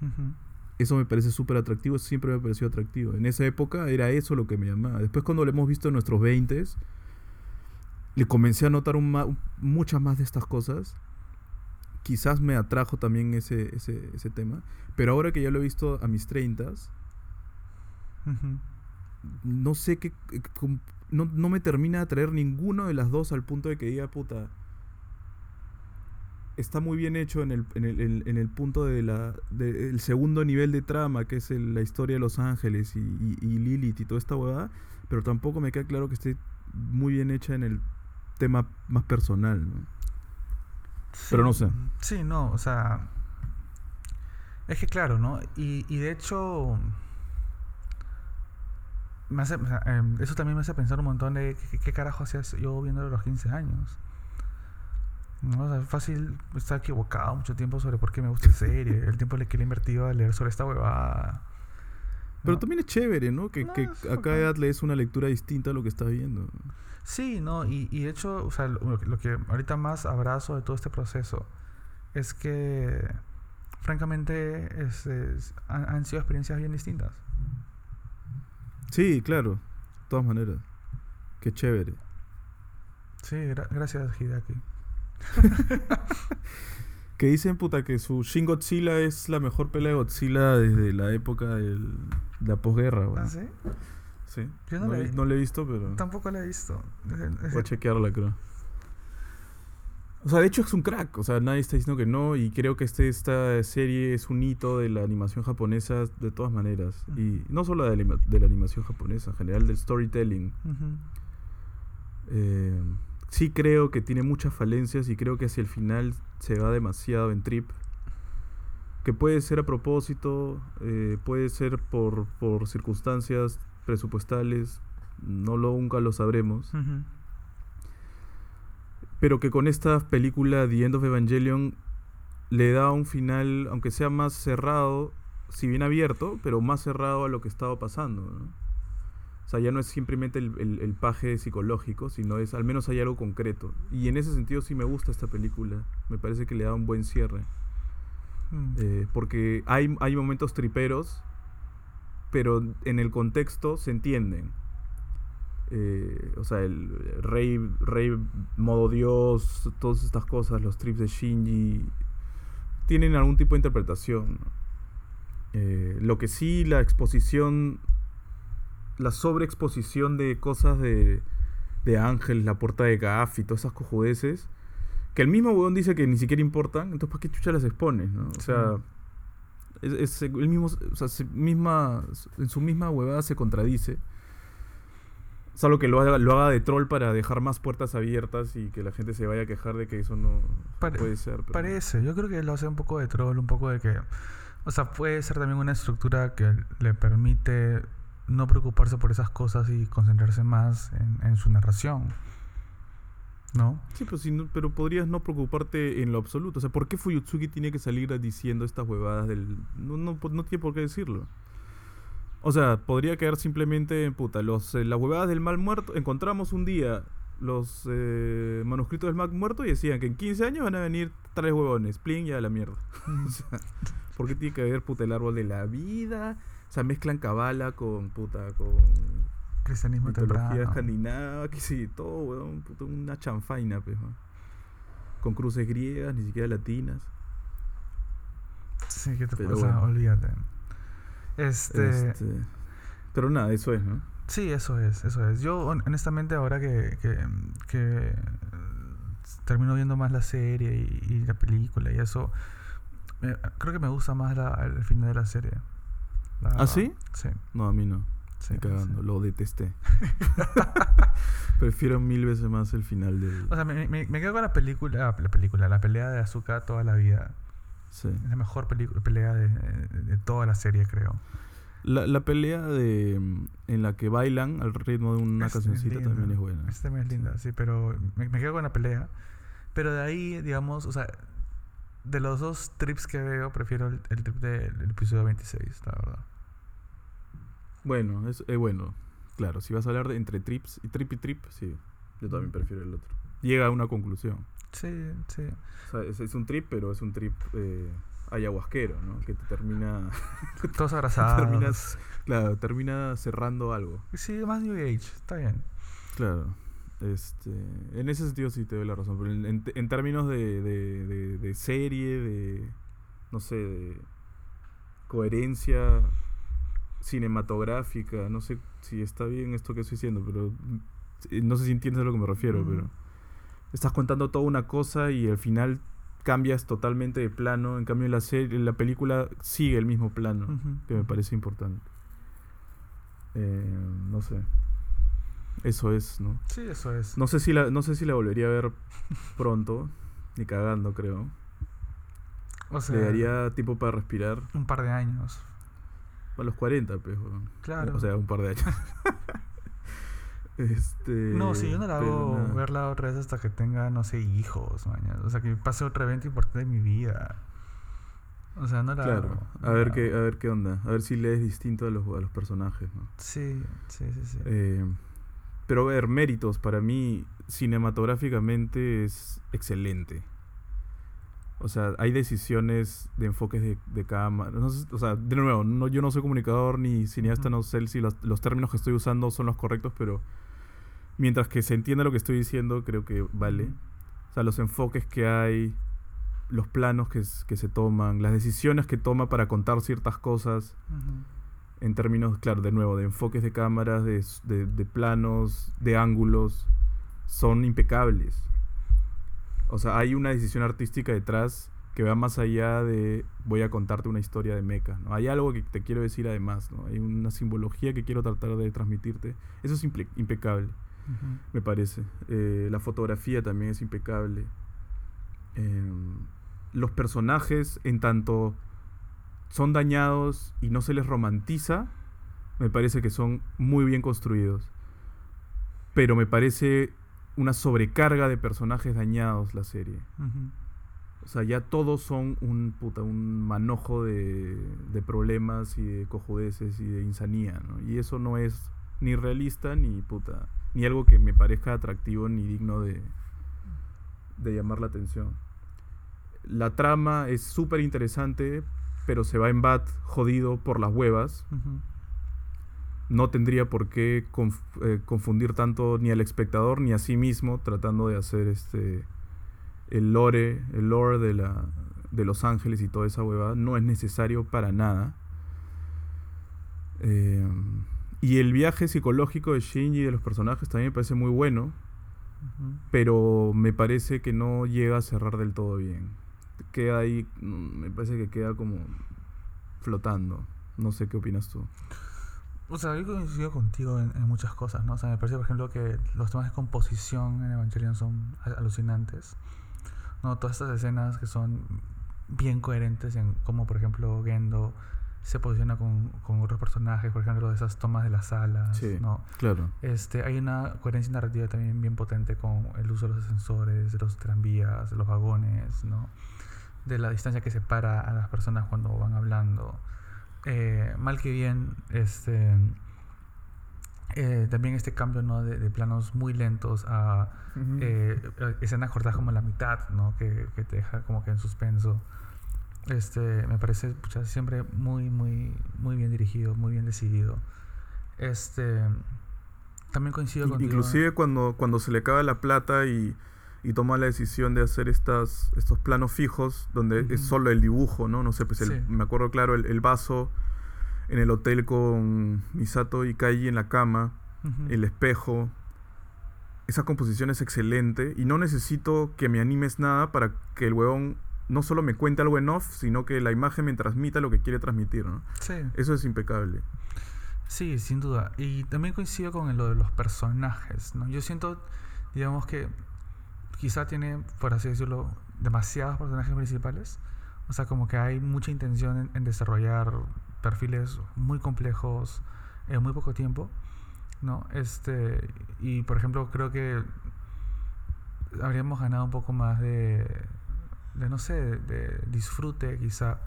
Eso me parece súper atractivo, siempre me ha parecido atractivo. En esa época era eso lo que me llamaba. Después cuando lo hemos visto en nuestros 20 le comencé a notar un muchas más de estas cosas. Quizás me atrajo también ese, ese, ese tema. Pero ahora que ya lo he visto a mis 30 no sé qué. No, no, me termina de atraer ninguno de las dos al punto de que diga, puta. Está muy bien hecho en el, en el, en el punto de la, segundo nivel de trama, que es la historia de Los Ángeles y, y, Lilith y toda esta huevada, pero tampoco me queda claro que esté muy bien hecha en el tema más personal, ¿no? pero no sé. Sí, no, o sea. Es que claro, ¿no? Y, y de hecho Em, eso también me hace pensar un montón de qué, carajo hacía yo viendo a los 15 años. ¿no? es fácil estar equivocado mucho tiempo sobre por qué me gusta la serie, el tiempo que le he invertido a leer sobre esta huevada. Pero también es chévere, ¿no? Que, que a cada edad lees una lectura distinta a lo que estás viendo. Sí, ¿no? Y, y de hecho, o sea, lo, que ahorita más abrazo de todo este proceso es que, francamente, han sido experiencias bien distintas. Sí, claro. De todas maneras. Qué chévere. Sí, gracias, Hideaki. que dicen, puta, que su Shin Godzilla es la mejor pelea de Godzilla desde la época de la posguerra. ¿Ah, sí? Sí. Yo no, le, no, he visto, pero... Tampoco la he visto. Voy a chequearla, creo. O sea, de hecho es un crack. O sea, nadie está diciendo que no. Y creo que este, esta serie es un hito de la animación japonesa de todas maneras. Y no solo de la, de la, animación japonesa, en general del storytelling. Eh, sí creo que tiene muchas falencias y creo que hacia el final se va demasiado en trip. Que puede ser a propósito, eh, puede ser por, por circunstancias presupuestales. No lo, nunca lo sabremos pero que con esta película The End of Evangelion le da un final, aunque sea más cerrado, si bien abierto, pero más cerrado a lo que estaba pasando. O sea, ya no es simplemente el, paje psicológico, sino es al menos hay algo concreto. Y en ese sentido sí me gusta esta película. Me parece que le da un buen cierre. Mm. Eh, porque hay, hay momentos triperos, pero en el contexto se entienden. Eh, o sea, el rey, rey modo dios, todas estas cosas, los trips de Shinji, tienen algún tipo de interpretación. Eh, lo que sí, la exposición, la sobreexposición de cosas de, de Ángel, la puerta de Gaff y todas esas cojudeces, que el mismo weón dice que ni siquiera importan, entonces ¿para qué chucha las expones? O sea, es, el mismo, o sea, misma, en su misma huevada se contradice. Salvo que lo haga, lo haga de troll para dejar más puertas abiertas y que la gente se vaya a quejar de que eso no puede ser. Parece, yo creo que lo hace un poco de troll, un poco de que... O sea, puede ser también una estructura que le permite no preocuparse por esas cosas y concentrarse más en, su narración. ¿No? Sí, pero, si pero podrías no preocuparte en lo absoluto. O sea, ¿por qué Fuyutsuki tiene que salir diciendo estas huevadas del... No, no, no tiene por qué decirlo. O sea, podría quedar simplemente en puta. Los, eh, las huevadas del mal muerto. Encontramos un día los eh, manuscritos del mal muerto y decían que en 15 años van a venir tres huevones. Plin ya la mierda. o sea, ¿por qué tiene que haber puta el árbol de la vida? O sea, mezclan cabala con puta, con. Cristianismo mitología escandinava, que sí, todo, weón. Puta, una chanfaina, pues, Con cruces griegas, ni siquiera latinas. Sí, que te pasa, olvídate. Este... este... Pero nada, eso es, ¿no? Sí, eso es, eso es. Yo, honestamente, ahora que, que, que termino viendo más la serie y, la película y eso, creo que me gusta más el final de la serie. ¿Ah, sí? Sí. No, a mí no. Sí, cagando, lo detesté. Prefiero mil veces más el final de... O sea, me, me, quedo con la película, la película, la pelea de Azúcar toda la vida. Sí. Es la mejor pelea de, de, toda la serie, creo. La, la, pelea de en la que bailan al ritmo de una cancioncita también es buena. Esta también es linda, sí, pero me, me, quedo con la pelea. Pero de ahí, digamos, o sea, de los dos trips que veo, prefiero el, el trip del episodio 26, la verdad. Bueno, es bueno. Claro, si vas a hablar de entre trips y trip y trip, sí. Yo también prefiero el otro. Llega a una conclusión. Sí, sí. O sea, es, un trip, pero es un trip eh, ayahuasquero, ¿no? Que te termina. Todos abrazados. terminas, claro, termina cerrando algo. Sí, más New Age, está bien. Claro. Este, en ese sentido sí te doy la razón. Pero en, en, términos de, de, de, serie, de. No sé, de coherencia cinematográfica. No sé si está bien esto que estoy diciendo, pero. Eh, no sé si entiendes a lo que me refiero, pero estás contando toda una cosa y al final cambias totalmente de plano. En cambio, la, serie, la película sigue el mismo plano, que me parece importante. Eh, no sé. Eso es, ¿no? Sí, eso es. No sé si la, no sé si la volvería a ver pronto, ni cagando, creo. O sea, Le daría tiempo para respirar. Un par de años. A los 40, pues. Claro. O sea, un par de años. Este, no, si yo no la hago verla otra vez hasta que tenga, no sé, hijos, mañana. O sea, que pase otro evento importante de mi vida. O sea, no la Claro, a, ver qué, a ver qué onda. A ver si lees distinto a los, a los personajes, ¿no? Sí, sí, sí, sí. Eh, pero ver, méritos para mí cinematográficamente es excelente. O sea, hay decisiones de enfoques de, de cámara. o sea, de nuevo, no, yo no soy comunicador ni cineasta, no sé si los, los, términos que estoy usando son los correctos, pero mientras que se entienda lo que estoy diciendo, creo que vale. O sea, los enfoques que hay, los planos que, que se toman, las decisiones que toma para contar ciertas cosas, en términos, claro, de nuevo, de enfoques de cámaras, de, de, de planos, de ángulos, son impecables. O sea, hay una decisión artística detrás que va más allá de voy a contarte una historia de meca. ¿no? Hay algo que te quiero decir además, ¿no? Hay una simbología que quiero tratar de transmitirte. Eso es impecable me parece. Eh, la fotografía también es impecable. Em, los personajes, en tanto son dañados y no se les romantiza, me parece que son muy bien construidos. Pero me parece una sobrecarga de personajes dañados la serie. O sea, ya todos son un, puta, un manojo de, de, problemas y de cojudeces y de insanía, ¿no? Y eso no es ni realista ni puta ni algo que me parezca atractivo ni digno de, de llamar la atención. La trama es súper interesante, pero se va en bat jodido por las huevas. No tendría por qué eh, confundir tanto ni al espectador ni a sí mismo tratando de hacer este el lore, el lore de, la, de Los Ángeles y toda esa hueva. No es necesario para nada. Eh, y el viaje psicológico de Shinji y de los personajes también me parece muy bueno, pero me parece que no llega a cerrar del todo bien. Queda ahí, mm, me parece que queda como flotando. No sé qué opinas tú. O sea, yo coincido contigo en, muchas cosas, ¿no? O sea, me parece, por ejemplo, que los temas de composición en Evangelion son alucinantes. ¿no? Todas estas escenas que son bien coherentes en como, por ejemplo, Gendo se posiciona con, con, otros personajes, por ejemplo, de esas tomas de las salas, sí, ¿no? Claro. Este, hay una coherencia narrativa también bien potente con el uso de los ascensores, de los tranvías, de los vagones, ¿no? De la distancia que separa a las personas cuando van hablando. eh, mal que bien, este, eh, también este cambio ¿no? de, planos muy lentos a eh, escenas cortadas como la mitad, ¿no? que, que, te deja como que en suspenso. Este, me parece siempre muy, muy, muy bien dirigido, muy bien decidido. Este, también coincido con Inclusive cuando, cuando se le acaba la plata y, y toma la decisión de hacer estas, estos planos fijos, donde es solo el dibujo, ¿no? No sé, pues me acuerdo claro el, el, vaso en el hotel con Misato y Kaiji en la cama, el espejo. Esa composición es excelente y no necesito que me animes nada para que el huevón no solo me cuente algo en off, sino que la imagen me transmita lo que quiere transmitir, ¿no? Sí. Eso es impecable. Sí, sin duda. Y también coincido con lo de los personajes, ¿no? Yo siento, digamos que quizá tiene, por así decirlo, demasiados personajes principales. O sea, como que hay mucha intención en, desarrollar perfiles muy complejos en muy poco tiempo, ¿no? Este, y por ejemplo, creo que habríamos ganado un poco más de, de no sé, de, disfrute quizá,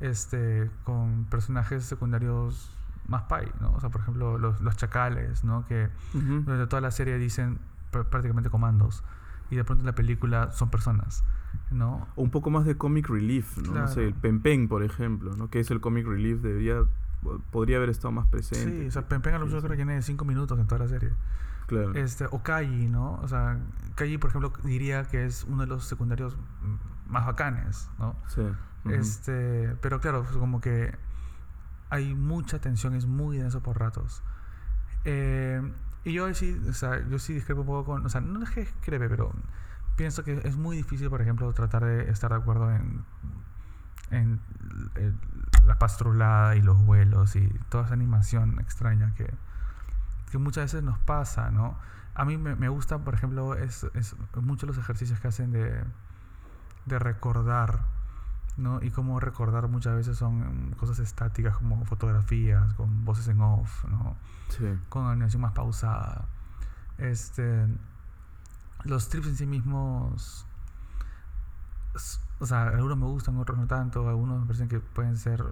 este, con personajes secundarios más pay, ¿no? O sea, por ejemplo, los, los chacales, ¿no? Que durante toda la serie dicen prácticamente comandos y de pronto en la película son personas, ¿no? O un poco más de comic relief, ¿no? No sé, el Pen por ejemplo, ¿no? Que es el comic relief, debería, podría haber estado más presente. Sí, o sea, Pen a lo mejor creo que tiene cinco minutos en toda la serie. Claro. Este, o Kaji, ¿no? O sea, Kaji, por ejemplo, diría que es uno de los secundarios más bacanes, ¿no? Sí. Este, pero claro, pues como que hay mucha tensión, es muy denso por ratos. Eh, y yo sí, o sea, yo sí discrepo un poco con, o sea, no es que discrepe, pero pienso que es muy difícil, por ejemplo, tratar de estar de acuerdo en, en, la pastrulada y los vuelos y toda esa animación extraña que, que muchas veces nos pasa, ¿no? A mí me, me gusta, por ejemplo, es, es muchos los ejercicios que hacen de, de recordar ¿no? Y cómo recordar muchas veces son cosas estáticas como fotografías, con voces en off, ¿no? Con animación más pausada. Este, los trips en sí mismos, o sea, algunos me gustan, otros no tanto, algunos me parecen que pueden ser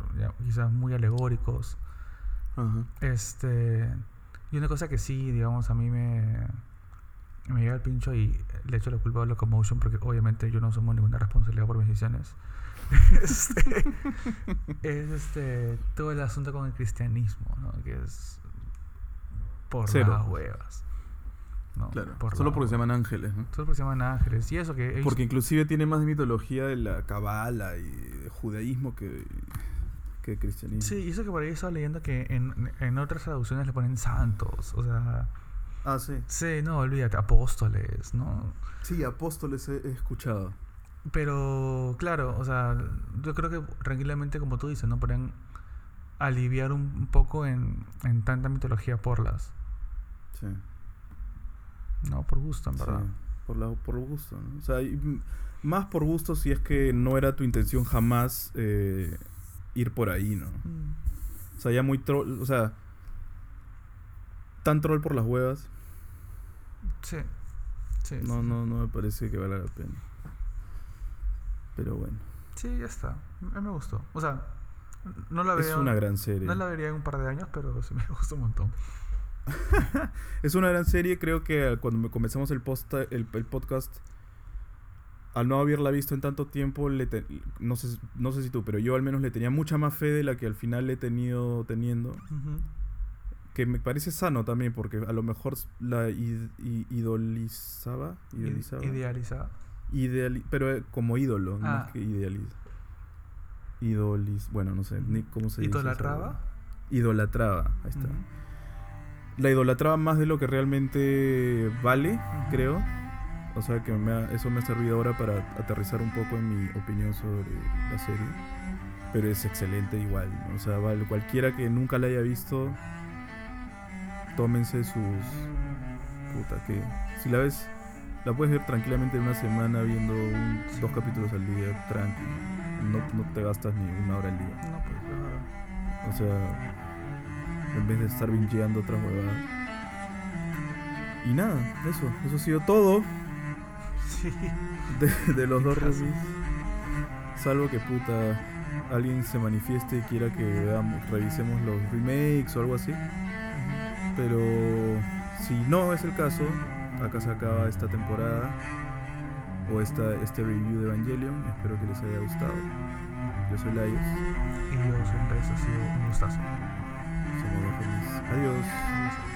quizás muy alegóricos. Este, y una cosa que sí, digamos, a mí me, me llega el pincho y le echo la culpa a Locomotion porque obviamente yo no asumo ninguna responsabilidad por mis decisiones. este, es este, todo el asunto con el cristianismo, ¿no? Que es por las huevas. claro, solo porque se llaman ángeles, ¿no? Solo porque se llaman ángeles. Y eso que... Porque inclusive tiene más mitología de la cabala y de judaísmo que, que cristianismo. Sí, y eso que por ahí estaba leyendo que en, en otras traducciones le ponen santos, o sea... Ah, sí. Sí, no, olvídate, apóstoles, ¿no? Sí, apóstoles he escuchado. Pero, claro, o sea, yo creo que tranquilamente, como tú dices, ¿no? Pueden aliviar un, poco en, en, tanta mitología por las. Sí. No, por gusto, en verdad. por, la, por gusto, ¿no? O sea, más por gusto si es que no era tu intención jamás eh, ir por ahí, ¿no? Mm. O sea, ya muy troll, o sea, tan troll por las huevas. Sí. sí no, no, no me parece que valga la pena. Pero bueno. Sí, ya está. A mí me gustó. O sea, no la vería. Es una gran serie. No la vería en un par de años, pero sí me gustó un montón. es una gran serie. Creo que cuando comenzamos el, post, el, podcast, al no haberla visto en tanto tiempo, le no, sé, no sé si tú, pero yo al menos le tenía mucha más fe de la que al final le he tenido teniendo. Que me parece sano también, porque a lo mejor la idolizaba. Idealizaba. Idealizaba pero eh, como ídolo, más ah. que idealiza. Idolis, bueno, no sé, ni cómo se dice. ¿Idolatraba? Idolatraba, ahí está. La idolatraba más de lo que realmente vale, creo. O sea que eso me ha servido ahora para aterrizar un poco en mi opinión sobre la serie. Pero es excelente igual. O sea, vale, cualquiera que nunca la haya visto, tómense sus... Puta, que... Si la ves la puedes ver tranquilamente en una semana viendo dos capítulos al día, tranquilo. No, no, te gastas ni una hora al día. No, pues O sea, en vez de estar bingeando otras huevadas. Y nada, eso, eso ha sido todo. Sí. De, los dos reviews. Salvo que puta. alguien se manifieste y quiera que veamos, revisemos los remakes o algo así. Pero si no es el caso, acá se acaba esta temporada o esta, este review de Evangelion. Espero que les haya gustado. Yo soy Laios. Y yo soy Andrés, ha sido un gustazo. Somos Adiós.